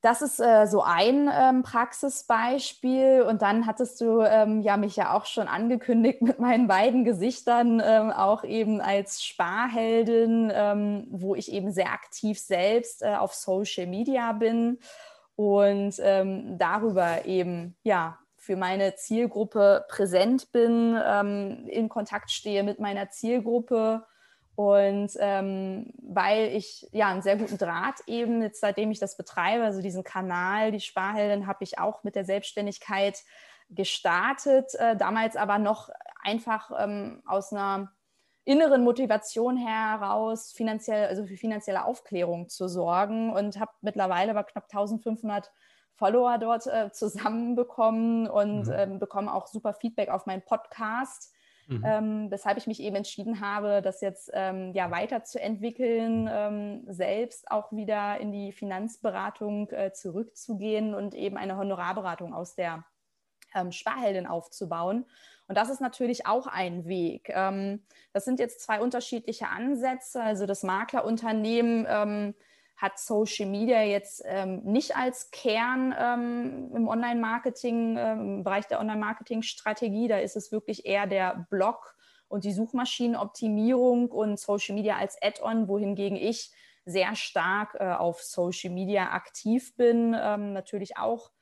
Das ist äh, so ein ähm, Praxisbeispiel. Und dann hattest du ähm, ja mich ja auch schon angekündigt mit meinen beiden Gesichtern, ähm, auch eben als Sparheldin, ähm, wo ich eben sehr aktiv selbst äh, auf Social Media bin und ähm, darüber eben ja für meine Zielgruppe präsent bin, ähm, in Kontakt stehe mit meiner Zielgruppe. Und ähm, weil ich ja einen sehr guten Draht eben, jetzt seitdem ich das betreibe, also diesen Kanal, die Sparheldin, habe ich auch mit der Selbstständigkeit gestartet, äh, damals aber noch einfach ähm, aus einer inneren Motivation heraus, finanziell, also für finanzielle Aufklärung zu sorgen. Und habe mittlerweile aber knapp 1500 Follower dort äh, zusammenbekommen und mhm. ähm, bekomme auch super Feedback auf meinen Podcast Mhm. Ähm, weshalb ich mich eben entschieden habe, das jetzt ähm, ja weiterzuentwickeln, ähm, selbst auch wieder in die Finanzberatung äh, zurückzugehen und eben eine Honorarberatung aus der ähm, Sparheldin aufzubauen. Und das ist natürlich auch ein Weg. Ähm, das sind jetzt zwei unterschiedliche Ansätze. Also das Maklerunternehmen ähm, hat Social Media jetzt ähm, nicht als Kern ähm, im Online-Marketing, ähm, im Bereich der Online-Marketing-Strategie. Da ist es wirklich eher der Blog und die Suchmaschinenoptimierung und Social Media als Add-on, wohingegen ich sehr stark äh, auf Social Media aktiv bin, ähm, natürlich auch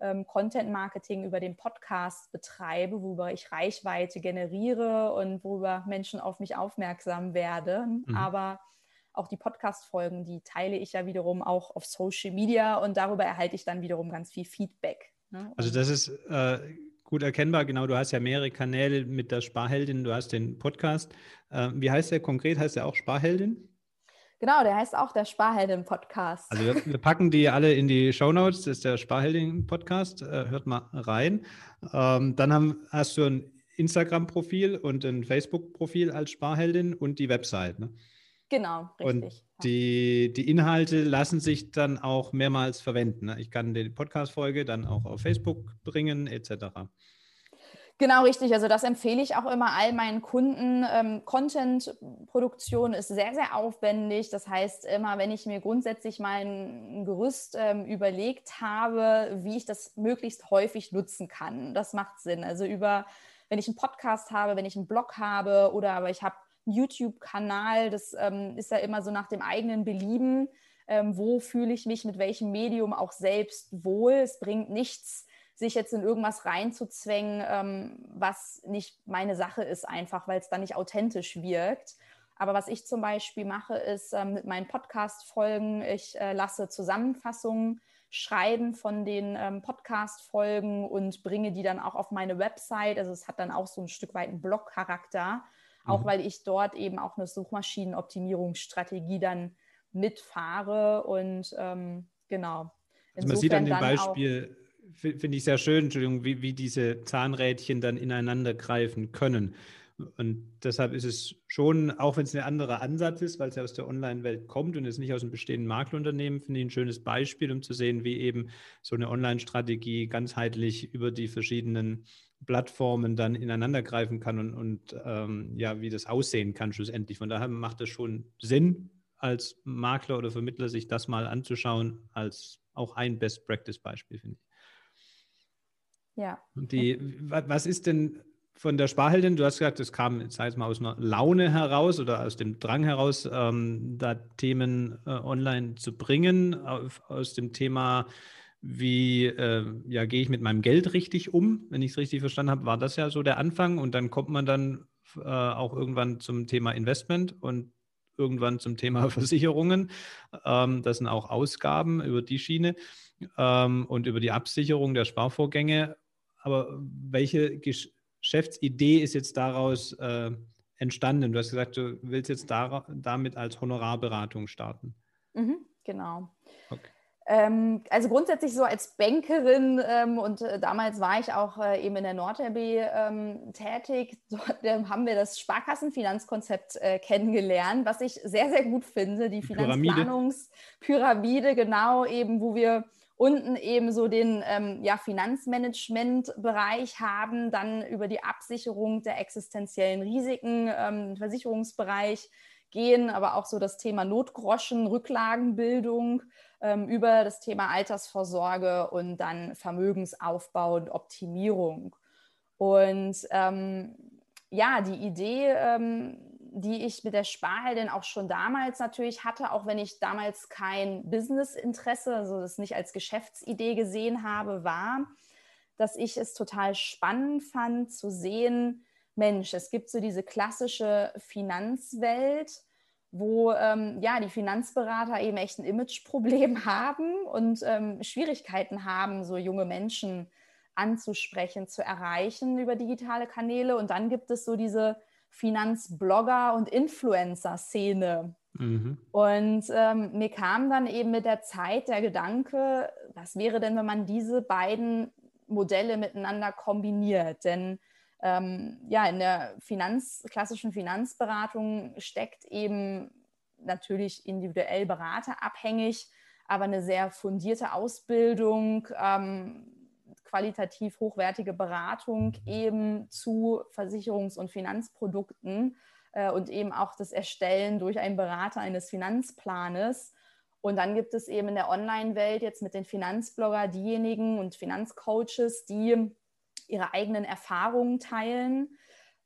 ähm, Content-Marketing über den Podcast betreibe, worüber ich Reichweite generiere und worüber Menschen auf mich aufmerksam werden. Mhm. Aber auch die Podcast-Folgen, die teile ich ja wiederum auch auf Social Media und darüber erhalte ich dann wiederum ganz viel Feedback. Ne? Also das ist äh, gut erkennbar, genau, du hast ja mehrere Kanäle mit der Sparheldin, du hast den Podcast. Äh, wie heißt der konkret? Heißt der auch Sparheldin? Genau, der heißt auch der Sparheldin-Podcast. Also wir, wir, packen die alle in die Show Notes. Das ist der Sparheldin-Podcast. Äh, hört mal rein. Ähm, dann haben, hast du ein Instagram-Profil und ein Facebook-Profil als Sparheldin und die Website. Ne? Genau, richtig. Und die, die Inhalte lassen sich dann auch mehrmals verwenden. Ne? Ich kann die Podcast-Folge dann auch auf Facebook bringen, etc. Genau, richtig. Also das empfehle ich auch immer all meinen Kunden. Ähm, Content-Produktion ist sehr, sehr aufwendig. Das heißt, immer wenn ich mir grundsätzlich mein Gerüst ähm, überlegt habe, wie ich das möglichst häufig nutzen kann, das macht Sinn. Also über, wenn ich einen Podcast habe, wenn ich einen Blog habe oder aber ich habe YouTube-Kanal, das ähm, ist ja immer so nach dem eigenen Belieben. Ähm, wo fühle ich mich mit welchem Medium auch selbst wohl? Es bringt nichts, sich jetzt in irgendwas reinzuzwängen, ähm, was nicht meine Sache ist, einfach weil es dann nicht authentisch wirkt. Aber was ich zum Beispiel mache, ist ähm, mit meinen Podcast-Folgen, ich äh, lasse Zusammenfassungen schreiben von den ähm, Podcast-Folgen und bringe die dann auch auf meine Website. Also es hat dann auch so ein Stück weit einen Blog-Charakter, auch mhm. weil ich dort eben auch eine Suchmaschinenoptimierungsstrategie dann mitfahre und ähm, genau. Also man sieht an dem Beispiel, finde ich sehr schön, Entschuldigung, wie, wie diese Zahnrädchen dann ineinander greifen können. Und deshalb ist es schon, auch wenn es ein anderer Ansatz ist, weil es ja aus der Online-Welt kommt und es nicht aus einem bestehenden Maklerunternehmen, finde ich ein schönes Beispiel, um zu sehen, wie eben so eine Online-Strategie ganzheitlich über die verschiedenen Plattformen dann ineinander greifen kann und, und ähm, ja, wie das aussehen kann schlussendlich. Von daher macht es schon Sinn, als Makler oder Vermittler sich das mal anzuschauen, als auch ein Best-Practice-Beispiel, finde ich. Ja. Die, was ist denn von der Sparheldin? Du hast gesagt, es kam, sei es mal aus einer Laune heraus oder aus dem Drang heraus, ähm, da Themen äh, online zu bringen, auf, aus dem Thema, wie äh, ja, gehe ich mit meinem Geld richtig um? Wenn ich es richtig verstanden habe, war das ja so der Anfang und dann kommt man dann äh, auch irgendwann zum Thema Investment und irgendwann zum Thema Versicherungen. Ähm, das sind auch Ausgaben über die Schiene ähm, und über die Absicherung der Sparvorgänge aber welche Geschäftsidee ist jetzt daraus äh, entstanden? Du hast gesagt, du willst jetzt da, damit als Honorarberatung starten. Mhm, genau. Okay. Ähm, also grundsätzlich so als Bankerin ähm, und äh, damals war ich auch äh, eben in der NordRB ähm, tätig. Dort äh, haben wir das Sparkassenfinanzkonzept äh, kennengelernt, was ich sehr, sehr gut finde. Die Finanzplanungspyramide, genau eben, wo wir unten eben so den ähm, ja, Finanzmanagement-Bereich haben, dann über die Absicherung der existenziellen Risiken, ähm, Versicherungsbereich gehen, aber auch so das Thema Notgroschen, Rücklagenbildung, ähm, über das Thema Altersvorsorge und dann Vermögensaufbau und Optimierung. Und ähm, ja, die Idee, ähm, die ich mit der Sparheldin auch schon damals natürlich hatte, auch wenn ich damals kein Businessinteresse, also das nicht als Geschäftsidee gesehen habe, war, dass ich es total spannend fand zu sehen, Mensch, es gibt so diese klassische Finanzwelt, wo ähm, ja die Finanzberater eben echt ein Imageproblem haben und ähm, Schwierigkeiten haben, so junge Menschen anzusprechen, zu erreichen über digitale Kanäle. Und dann gibt es so diese Finanzblogger- und Influencer-Szene. Mhm. Und ähm, mir kam dann eben mit der Zeit der Gedanke, was wäre denn, wenn man diese beiden Modelle miteinander kombiniert? Denn ähm, ja, in der Finanz, klassischen Finanzberatung steckt eben natürlich individuell beraterabhängig, aber eine sehr fundierte Ausbildung, ähm, qualitativ hochwertige Beratung eben zu Versicherungs- und Finanzprodukten äh, und eben auch das Erstellen durch einen Berater eines Finanzplanes. Und dann gibt es eben in der Online-Welt jetzt mit den Finanzblogger diejenigen und Finanzcoaches, die ihre eigenen Erfahrungen teilen,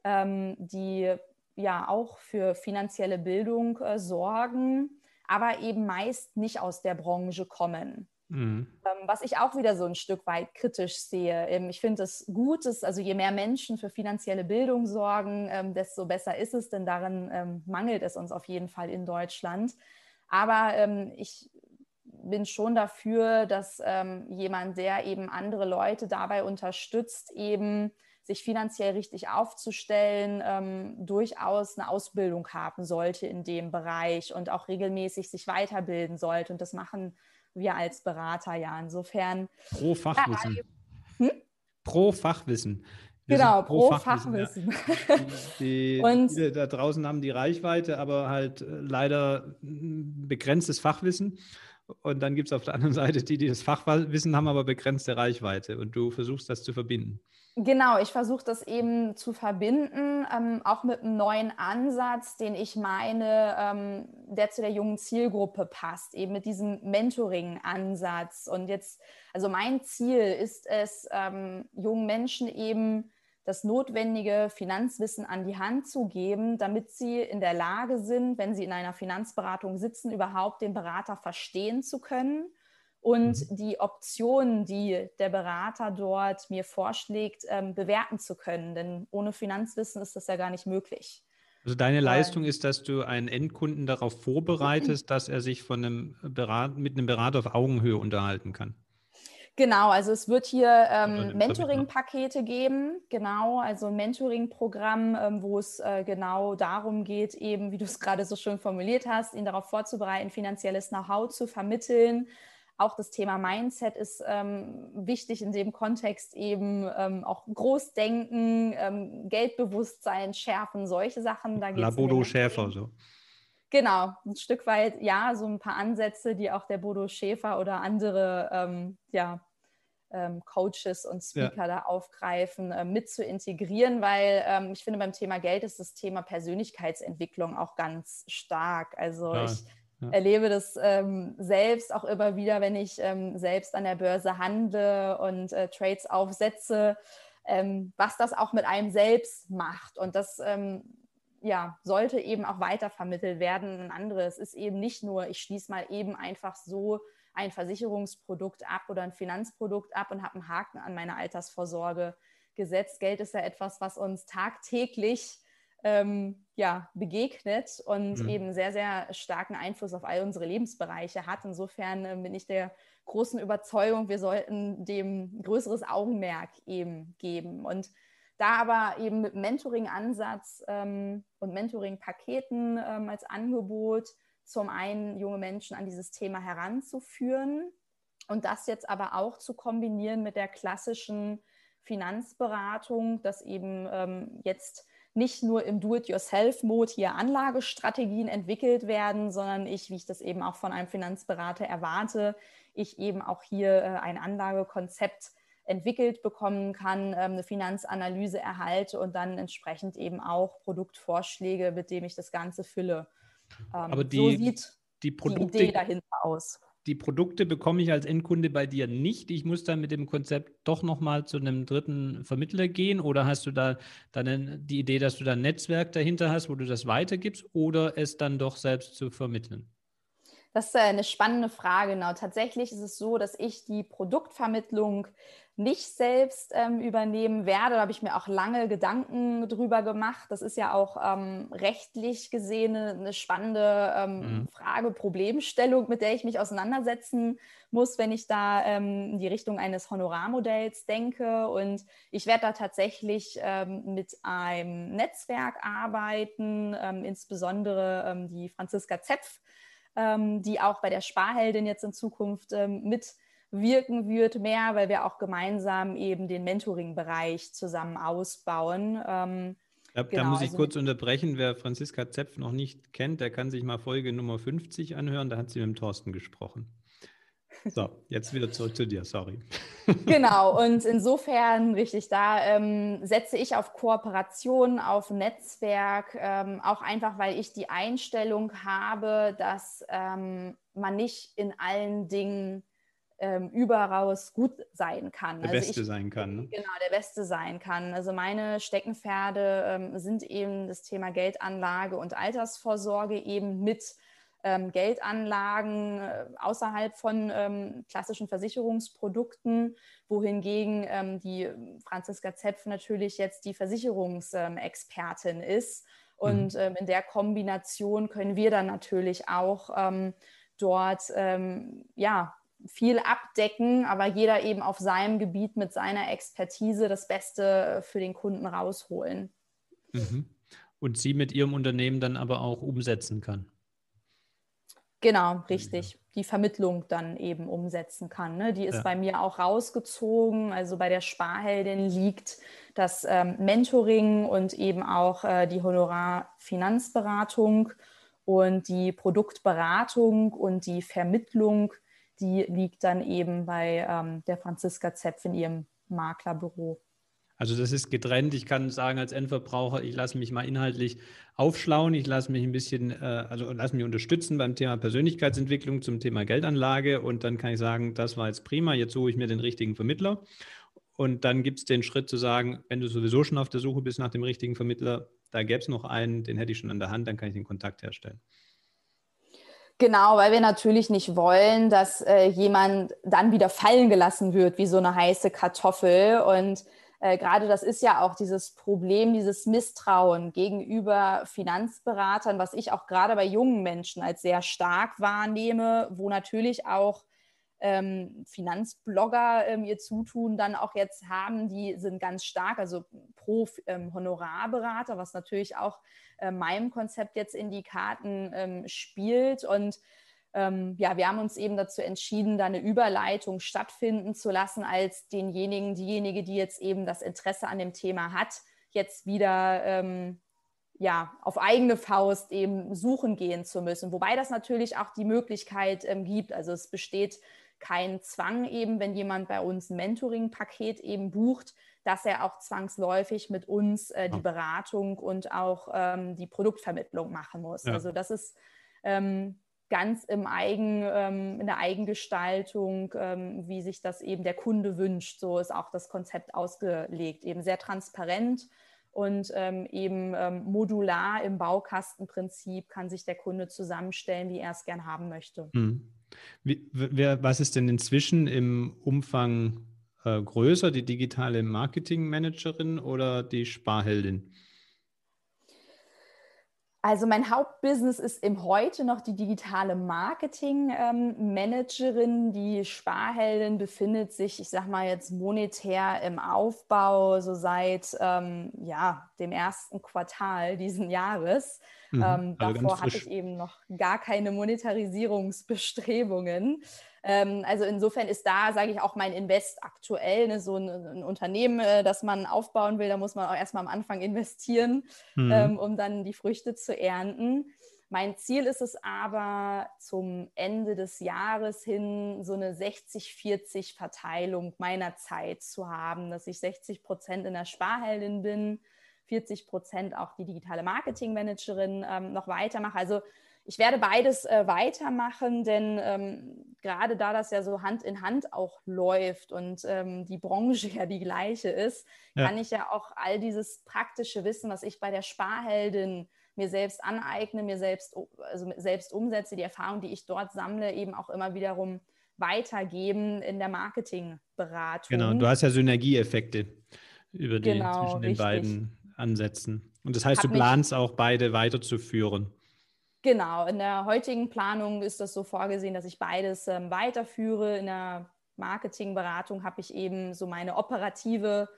ähm, die ja auch für finanzielle Bildung äh, sorgen, aber eben meist nicht aus der Branche kommen. Mhm. Ähm, was ich auch wieder so ein Stück weit kritisch sehe. Ähm, ich finde es gut, dass, also je mehr Menschen für finanzielle Bildung sorgen, ähm, desto besser ist es, denn darin mangelt es uns auf jeden Fall in Deutschland. Aber ich bin schon dafür, dass jemand, der eben andere Leute dabei unterstützt, eben sich finanziell richtig aufzustellen, durchaus eine Ausbildung haben sollte in dem Bereich und auch regelmäßig sich weiterbilden sollte. Und das machen wir als Berater ja. Insofern. Pro Fachwissen. Ja, hm? Pro Fachwissen. Wir genau, pro, pro Fachwissen. Fachwissen. Ja. Die, und viele da draußen haben die Reichweite, aber halt äh, leider begrenztes Fachwissen. Und dann gibt es auf der anderen Seite die, die das Fachwissen haben, aber begrenzte Reichweite. Und du versuchst das zu verbinden. Genau, ich versuche das eben zu verbinden, ähm, auch mit einem neuen Ansatz, den ich meine, ähm, der zu der jungen Zielgruppe passt, eben mit diesem Mentoring-Ansatz. Und jetzt, also mein Ziel ist es, ähm, jungen Menschen eben das notwendige Finanzwissen an die Hand zu geben, damit sie in der Lage sind, wenn sie in einer Finanzberatung sitzen, überhaupt den Berater verstehen zu können und mhm. die Optionen, die der Berater dort mir vorschlägt, ähm, bewerten zu können. Denn ohne Finanzwissen ist das ja gar nicht möglich. Also deine Leistung ist, dass du einen Endkunden darauf vorbereitest, dass er sich von einem Berat, mit einem Berater auf Augenhöhe unterhalten kann. Genau, also es wird hier ähm, Mentoring-Pakete geben, genau, also ein Mentoring-Programm, ähm, wo es äh, genau darum geht, eben, wie du es gerade so schön formuliert hast, ihn darauf vorzubereiten, finanzielles Know-how zu vermitteln, auch das Thema Mindset ist ähm, wichtig in dem Kontext eben ähm, auch Großdenken, ähm, Geldbewusstsein schärfen, solche Sachen. Da La Bodo Schäfer so. Genau, ein Stück weit, ja, so ein paar Ansätze, die auch der Bodo Schäfer oder andere ähm, ja, ähm, Coaches und Speaker ja. da aufgreifen, äh, mit zu integrieren, weil ähm, ich finde, beim Thema Geld ist das Thema Persönlichkeitsentwicklung auch ganz stark. Also ja. ich erlebe das ähm, selbst auch immer wieder, wenn ich ähm, selbst an der Börse handle und äh, Trades aufsetze, ähm, was das auch mit einem selbst macht. Und das ähm, ja, sollte eben auch weitervermittelt werden an andere. Es ist eben nicht nur, ich schließe mal eben einfach so ein Versicherungsprodukt ab oder ein Finanzprodukt ab und habe einen Haken an meine Altersvorsorge gesetzt. Geld ist ja etwas, was uns tagtäglich ähm, ja, begegnet und mhm. eben sehr, sehr starken Einfluss auf all unsere Lebensbereiche hat. Insofern äh, bin ich der großen Überzeugung, wir sollten dem größeres Augenmerk eben geben. Und da aber eben mit Mentoring-Ansatz ähm, und Mentoring-Paketen ähm, als Angebot zum einen junge Menschen an dieses Thema heranzuführen und das jetzt aber auch zu kombinieren mit der klassischen Finanzberatung, dass eben ähm, jetzt nicht nur im Do-it-yourself-Mode hier Anlagestrategien entwickelt werden, sondern ich, wie ich das eben auch von einem Finanzberater erwarte, ich eben auch hier äh, ein Anlagekonzept entwickelt bekommen kann, ähm, eine Finanzanalyse erhalte und dann entsprechend eben auch Produktvorschläge, mit denen ich das Ganze fülle. Ähm, Aber die, so sieht die, Produkte, die Idee dahinter aus die Produkte bekomme ich als Endkunde bei dir nicht. Ich muss dann mit dem Konzept doch nochmal zu einem dritten Vermittler gehen oder hast du da dann die Idee, dass du da ein Netzwerk dahinter hast, wo du das weitergibst oder es dann doch selbst zu vermitteln? Das ist eine spannende Frage. Genau. Tatsächlich ist es so, dass ich die Produktvermittlung nicht selbst ähm, übernehmen werde. Da habe ich mir auch lange Gedanken drüber gemacht. Das ist ja auch ähm, rechtlich gesehen eine, spannende ähm, mhm. Frage, Problemstellung, mit der ich mich auseinandersetzen muss, wenn ich da ähm, in die Richtung eines Honorarmodells denke. Und ich werde da tatsächlich ähm, mit einem Netzwerk arbeiten, ähm, insbesondere die Franziska Zepf, die auch bei der Sparheldin jetzt in Zukunft mit wirken wird mehr, weil wir auch gemeinsam eben den Mentoring-Bereich zusammen ausbauen. Ähm, da, genau, da, muss ich also kurz unterbrechen. Wer Franziska Zepf noch nicht kennt, der kann sich mal Folge Nummer 50 anhören. Da hat sie mit dem Thorsten gesprochen. So, jetzt wieder zurück zu dir, sorry. Genau, und insofern, richtig, da ähm, setze ich auf Kooperation, auf Netzwerk, ähm, auch einfach, weil ich die Einstellung habe, dass ähm, man nicht in allen Dingen ähm, überaus gut sein kann. Der also Beste ich, sein kann. Ne? Genau, der Beste sein kann. Also meine Steckenpferde ähm, sind eben das Thema Geldanlage und Altersvorsorge eben mit ähm, Geldanlagen äh, außerhalb von ähm, klassischen Versicherungsprodukten, wohingegen ähm, die Franziska Zepf natürlich jetzt die Versicherungsexpertin ist. Und mhm. Ähm, in der Kombination können wir dann natürlich auch dort ähm, ja viel abdecken, aber jeder eben auf seinem Gebiet mit seiner Expertise das Beste für den Kunden rausholen. Mhm. Und sie mit ihrem Unternehmen dann aber auch umsetzen kann. Genau, richtig. Die Vermittlung dann eben umsetzen kann. Ne? Die ist ja. bei mir auch rausgezogen. Also bei der Sparheldin liegt das ähm, Mentoring und eben auch äh, die Honorarfinanzberatung und die Produktberatung und die Vermittlung, die liegt dann eben bei ähm, der Franziska Zepf in ihrem Maklerbüro. Also das ist getrennt. Ich kann sagen als Endverbraucher, ich lasse mich mal inhaltlich aufschlauen, ich lasse mich ein bisschen, äh, also lasse mich unterstützen beim Thema Persönlichkeitsentwicklung zum Thema Geldanlage und dann kann ich sagen, das war jetzt prima, jetzt suche ich mir den richtigen Vermittler. Und dann gibt es den Schritt zu sagen, wenn du sowieso schon auf der Suche bist nach dem richtigen Vermittler, da gäbe es noch einen, den hätte ich schon an der Hand, dann kann ich den Kontakt herstellen. Genau, weil wir natürlich nicht wollen, dass äh, jemand dann wieder fallen gelassen wird wie so eine heiße Kartoffel und äh, gerade das ist ja auch dieses Problem, dieses Misstrauen gegenüber Finanzberatern, was ich auch gerade bei jungen Menschen als sehr stark wahrnehme, wo natürlich auch ähm, Finanzblogger ähm, ihr Zutun dann auch jetzt haben, die sind ganz stark, also pro ähm, Honorarberater, was natürlich auch äh, meinem Konzept jetzt in die Karten ähm, spielt. Und ähm, ja, wir haben uns eben dazu entschieden, da eine Überleitung stattfinden zu lassen, als denjenigen, diejenige, die jetzt eben das Interesse an dem Thema hat, jetzt wieder ähm, ja, auf eigene Faust eben suchen gehen zu müssen. Wobei das natürlich auch die Möglichkeit ähm, gibt. Also es besteht kein Zwang eben, wenn jemand bei uns ein Mentoring-Paket eben bucht, dass er auch zwangsläufig mit uns äh, die Beratung und auch ähm, die Produktvermittlung machen muss. Ja. Also das ist ähm, ganz im Eigen, ähm, in der Eigengestaltung, ähm, wie sich das eben der Kunde wünscht. So ist auch das Konzept ausgelegt, eben sehr transparent und ähm, eben ähm, modular im Baukastenprinzip kann sich der Kunde zusammenstellen, wie er es gern haben möchte. Hm. Wie, wer, was ist denn inzwischen im Umfang äh, größer, die digitale Marketingmanagerin oder die Sparheldin? Also mein Hauptbusiness ist im Heute noch die digitale Marketing-Managerin. Ähm, die Sparheldin befindet sich, ich sage mal jetzt monetär im Aufbau, so seit ähm, ja, dem ersten Quartal diesen Jahres. Mhm, ähm, also davor hatte ich eben noch gar keine Monetarisierungsbestrebungen. Ähm, also insofern ist da, sage ich, auch mein Invest aktuell, ne, so ein, ein, Unternehmen, äh, das man aufbauen will, da muss man auch erstmal am Anfang investieren, mhm. ähm, um dann die Früchte zu ernten. Mein Ziel ist es aber, zum Ende des Jahres hin so eine 60-40 Verteilung meiner Zeit zu haben, dass ich 60 Prozent in der Sparheldin bin, 40 Prozent auch die digitale Marketingmanagerin ähm, noch weitermache. Also ich werde beides äh, weitermachen, denn ähm, gerade da das ja so Hand in Hand auch läuft und ähm, die Branche ja die gleiche ist, ja. kann ich ja auch all dieses praktische Wissen, was ich bei der Sparheldin mir selbst aneigne, mir selbst, also selbst umsetze, die Erfahrung, die ich dort sammle, eben auch immer wiederum weitergeben in der Marketingberatung. Genau, du hast ja Synergieeffekte über die genau, zwischen den richtig. beiden Ansätzen. Und das heißt, Hab du planst auch beide weiterzuführen. Genau, in der heutigen Planung ist das so vorgesehen, dass ich beides ähm, weiterführe. In der Marketingberatung habe ich eben so meine operative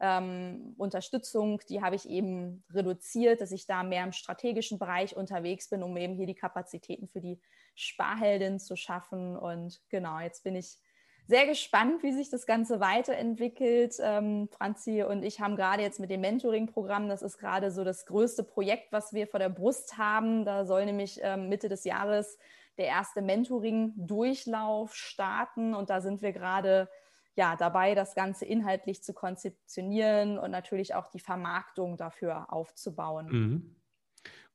ähm, Unterstützung, die habe ich eben reduziert, dass ich da mehr im strategischen Bereich unterwegs bin, um eben hier die Kapazitäten für die Sparheldin zu schaffen. Und genau, jetzt bin ich sehr gespannt, wie sich das Ganze weiterentwickelt. Ähm, Franzi und ich haben gerade jetzt mit dem Mentoring-Programm, das ist gerade so das größte Projekt, was wir vor der Brust haben. Da soll nämlich ähm, Mitte des Jahres der erste Mentoring-Durchlauf starten und da sind wir gerade ja, dabei, das Ganze inhaltlich zu konzeptionieren und natürlich auch die Vermarktung dafür aufzubauen. Mhm.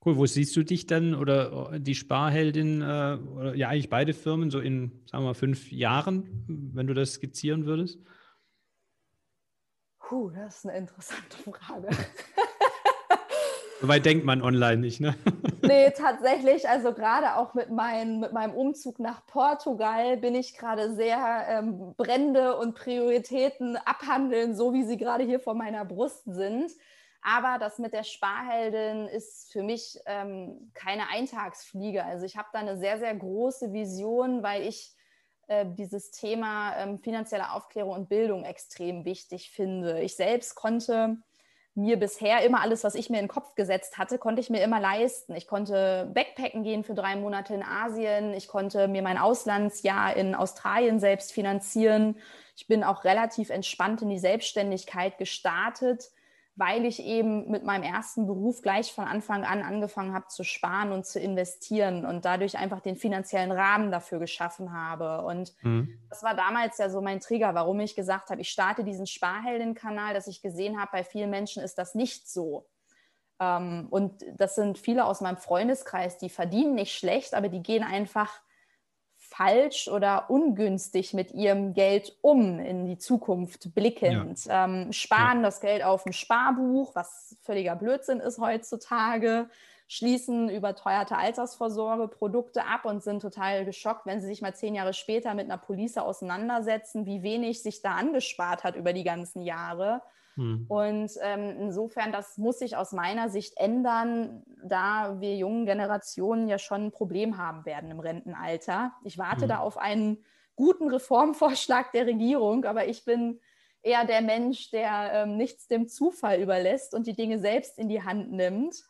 Cool, wo siehst du dich dann oder äh, die Sparheldin äh, oder ja eigentlich beide Firmen so in, sagen wir mal, fünf Jahren, wenn du das skizzieren würdest? Puh, das ist eine interessante Frage. so weit denkt man online nicht, ne? nee, tatsächlich, also gerade auch mit, mein, mit meinem Umzug nach Portugal bin ich gerade sehr ähm, Brände und Prioritäten abhandeln, so wie sie gerade hier vor meiner Brust sind. Aber das mit der Sparheldin ist für mich ähm, keine Eintagsfliege. Also ich habe da eine sehr, sehr große Vision, weil ich äh, dieses Thema ähm, finanzielle Aufklärung und Bildung extrem wichtig finde. Ich selbst konnte mir bisher immer alles, was ich mir in den Kopf gesetzt hatte, konnte ich mir immer leisten. Ich konnte Backpacken gehen für drei Monate in Asien. Ich konnte mir mein Auslandsjahr in Australien selbst finanzieren. Ich bin auch relativ entspannt in die Selbstständigkeit gestartet weil ich eben mit meinem ersten Beruf gleich von Anfang an angefangen habe zu sparen und zu investieren und dadurch einfach den finanziellen Rahmen dafür geschaffen habe. Und mhm. das war damals ja so mein Trigger, warum ich gesagt habe, ich starte diesen Sparhelden-Kanal, dass ich gesehen habe, bei vielen Menschen ist das nicht so. Ähm, und das sind viele aus meinem Freundeskreis, die verdienen nicht schlecht, aber die gehen einfach falsch oder ungünstig mit ihrem Geld um in die Zukunft blickend. Ja. Ähm, sparen ja. das Geld auf dem Sparbuch, was völliger Blödsinn ist heutzutage, schließen überteuerte Altersvorsorgeprodukte ab und sind total geschockt, wenn sie sich mal zehn Jahre später mit einer Police auseinandersetzen, wie wenig sich da angespart hat über die ganzen Jahre. Hm. Und ähm, insofern, das muss sich aus meiner Sicht ändern, da wir jungen Generationen ja schon ein Problem haben werden im Rentenalter. Ich warte hm. da auf einen guten Reformvorschlag der Regierung, aber ich bin eher der Mensch, der ähm, nichts dem Zufall überlässt und die Dinge selbst in die Hand nimmt.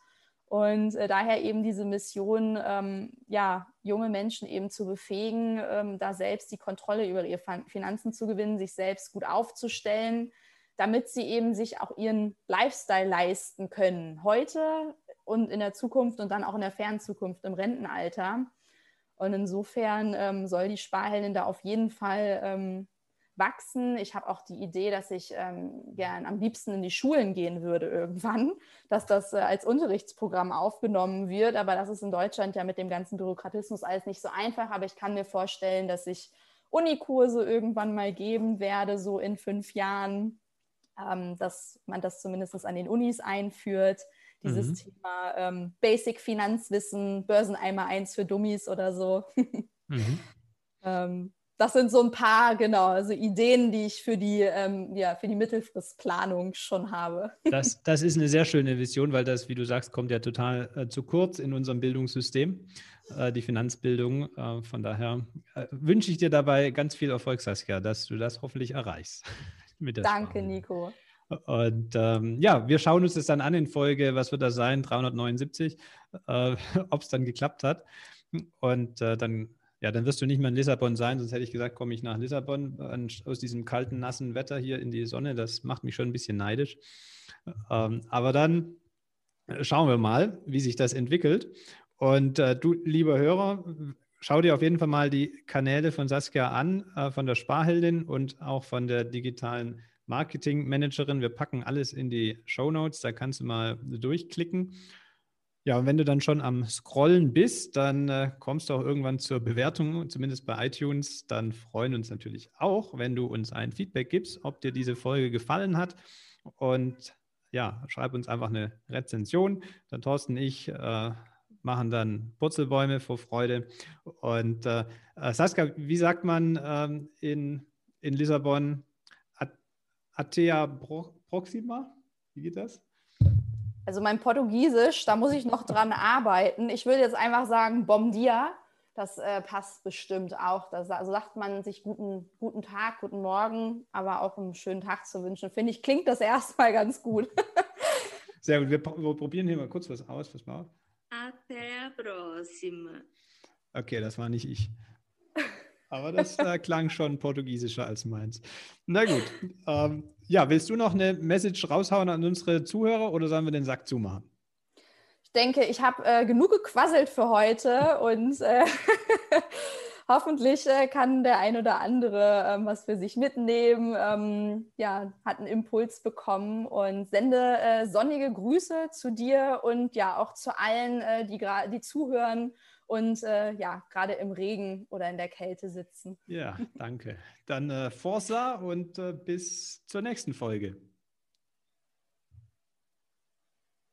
Und äh, daher eben diese Mission, ähm, ja, junge Menschen eben zu befähigen, ähm, da selbst die Kontrolle über ihre Finanzen zu gewinnen, sich selbst gut aufzustellen, damit sie eben sich auch ihren Lifestyle leisten können, heute und in der Zukunft und dann auch in der fernen Zukunft im Rentenalter. Und insofern ähm, soll die Sparheldin da auf jeden Fall ähm, wachsen. Ich habe auch die Idee, dass ich ähm, gern am liebsten in die Schulen gehen würde irgendwann, dass das äh, als Unterrichtsprogramm aufgenommen wird. Aber das ist in Deutschland ja mit dem ganzen Bürokratismus alles nicht so einfach. Aber ich kann mir vorstellen, dass ich Unikurse irgendwann mal geben werde, so in fünf Jahren, ähm, dass man das zumindest an den Unis einführt. Dieses mhm. Thema ähm, Basic Finanzwissen, Börseneimer 1 für Dummies oder so. mhm. ähm, das sind so ein paar, genau, also Ideen, die ich für die, ähm, ja, für die Mittelfristplanung schon habe. Das, das ist eine sehr schöne Vision, weil das, wie du sagst, kommt ja total äh, zu kurz in unserem Bildungssystem, äh, die Finanzbildung. Äh, von daher äh, wünsche ich dir dabei ganz viel Erfolg, Saskia, dass du das hoffentlich erreichst. mit der Danke, Sprache. Nico. Und ähm, ja, wir schauen uns das dann an in Folge, was wird das sein, 379, äh, ob es dann geklappt hat. Und äh, dann, ja, dann wirst du nicht mehr in Lissabon sein, sonst hätte ich gesagt, komme ich nach Lissabon äh, aus diesem kalten, nassen Wetter hier in die Sonne. Das macht mich schon ein bisschen neidisch. Ähm, aber dann schauen wir mal, wie sich das entwickelt. Und äh, du, lieber Hörer, schau dir auf jeden Fall mal die Kanäle von Saskia an, äh, von der Sparheldin und auch von der digitalen Marketing-Managerin. Wir packen alles in die Show Notes, da kannst du mal durchklicken. Ja, und wenn du dann schon am Scrollen bist, dann äh, kommst du auch irgendwann zur Bewertung, zumindest bei iTunes. Dann freuen uns natürlich auch, wenn du uns ein Feedback gibst, ob dir diese Folge gefallen hat. Und ja, schreib uns einfach eine Rezension. Dann Thorsten ich äh, machen dann Purzelbäume vor Freude. Und äh, äh Saskia, wie sagt man ähm, in, in Lissabon? Atea Proxima? Wie geht das? Also mein Portugiesisch, da muss ich noch dran arbeiten. Ich würde jetzt einfach sagen Bom dia. Das äh, passt bestimmt auch. Das, also sagt man sich guten, guten Tag, guten Morgen, aber auch einen schönen Tag zu wünschen. Finde ich, klingt das erstmal ganz gut. Sehr gut. Wir, wir, probieren hier mal kurz was aus. Pass mal Até a próxima. Okay, das war nicht ich. Aber das äh, klang schon portugiesischer als meins. Na gut. Ähm, ja, willst du noch eine Message raushauen an unsere Zuhörer oder sollen wir den Sack zumachen? Ich denke, ich habe äh, genug gequasselt für heute und äh, hoffentlich äh, kann der ein oder andere ähm, was für sich mitnehmen, ähm, ja, hat einen Impuls bekommen und sende äh, sonnige Grüße zu dir und ja auch zu allen, äh, die, die zuhören und äh, ja, gerade im Regen oder in der Kälte sitzen. Ja, danke. Dann äh, Forza und äh, bis zur nächsten Folge.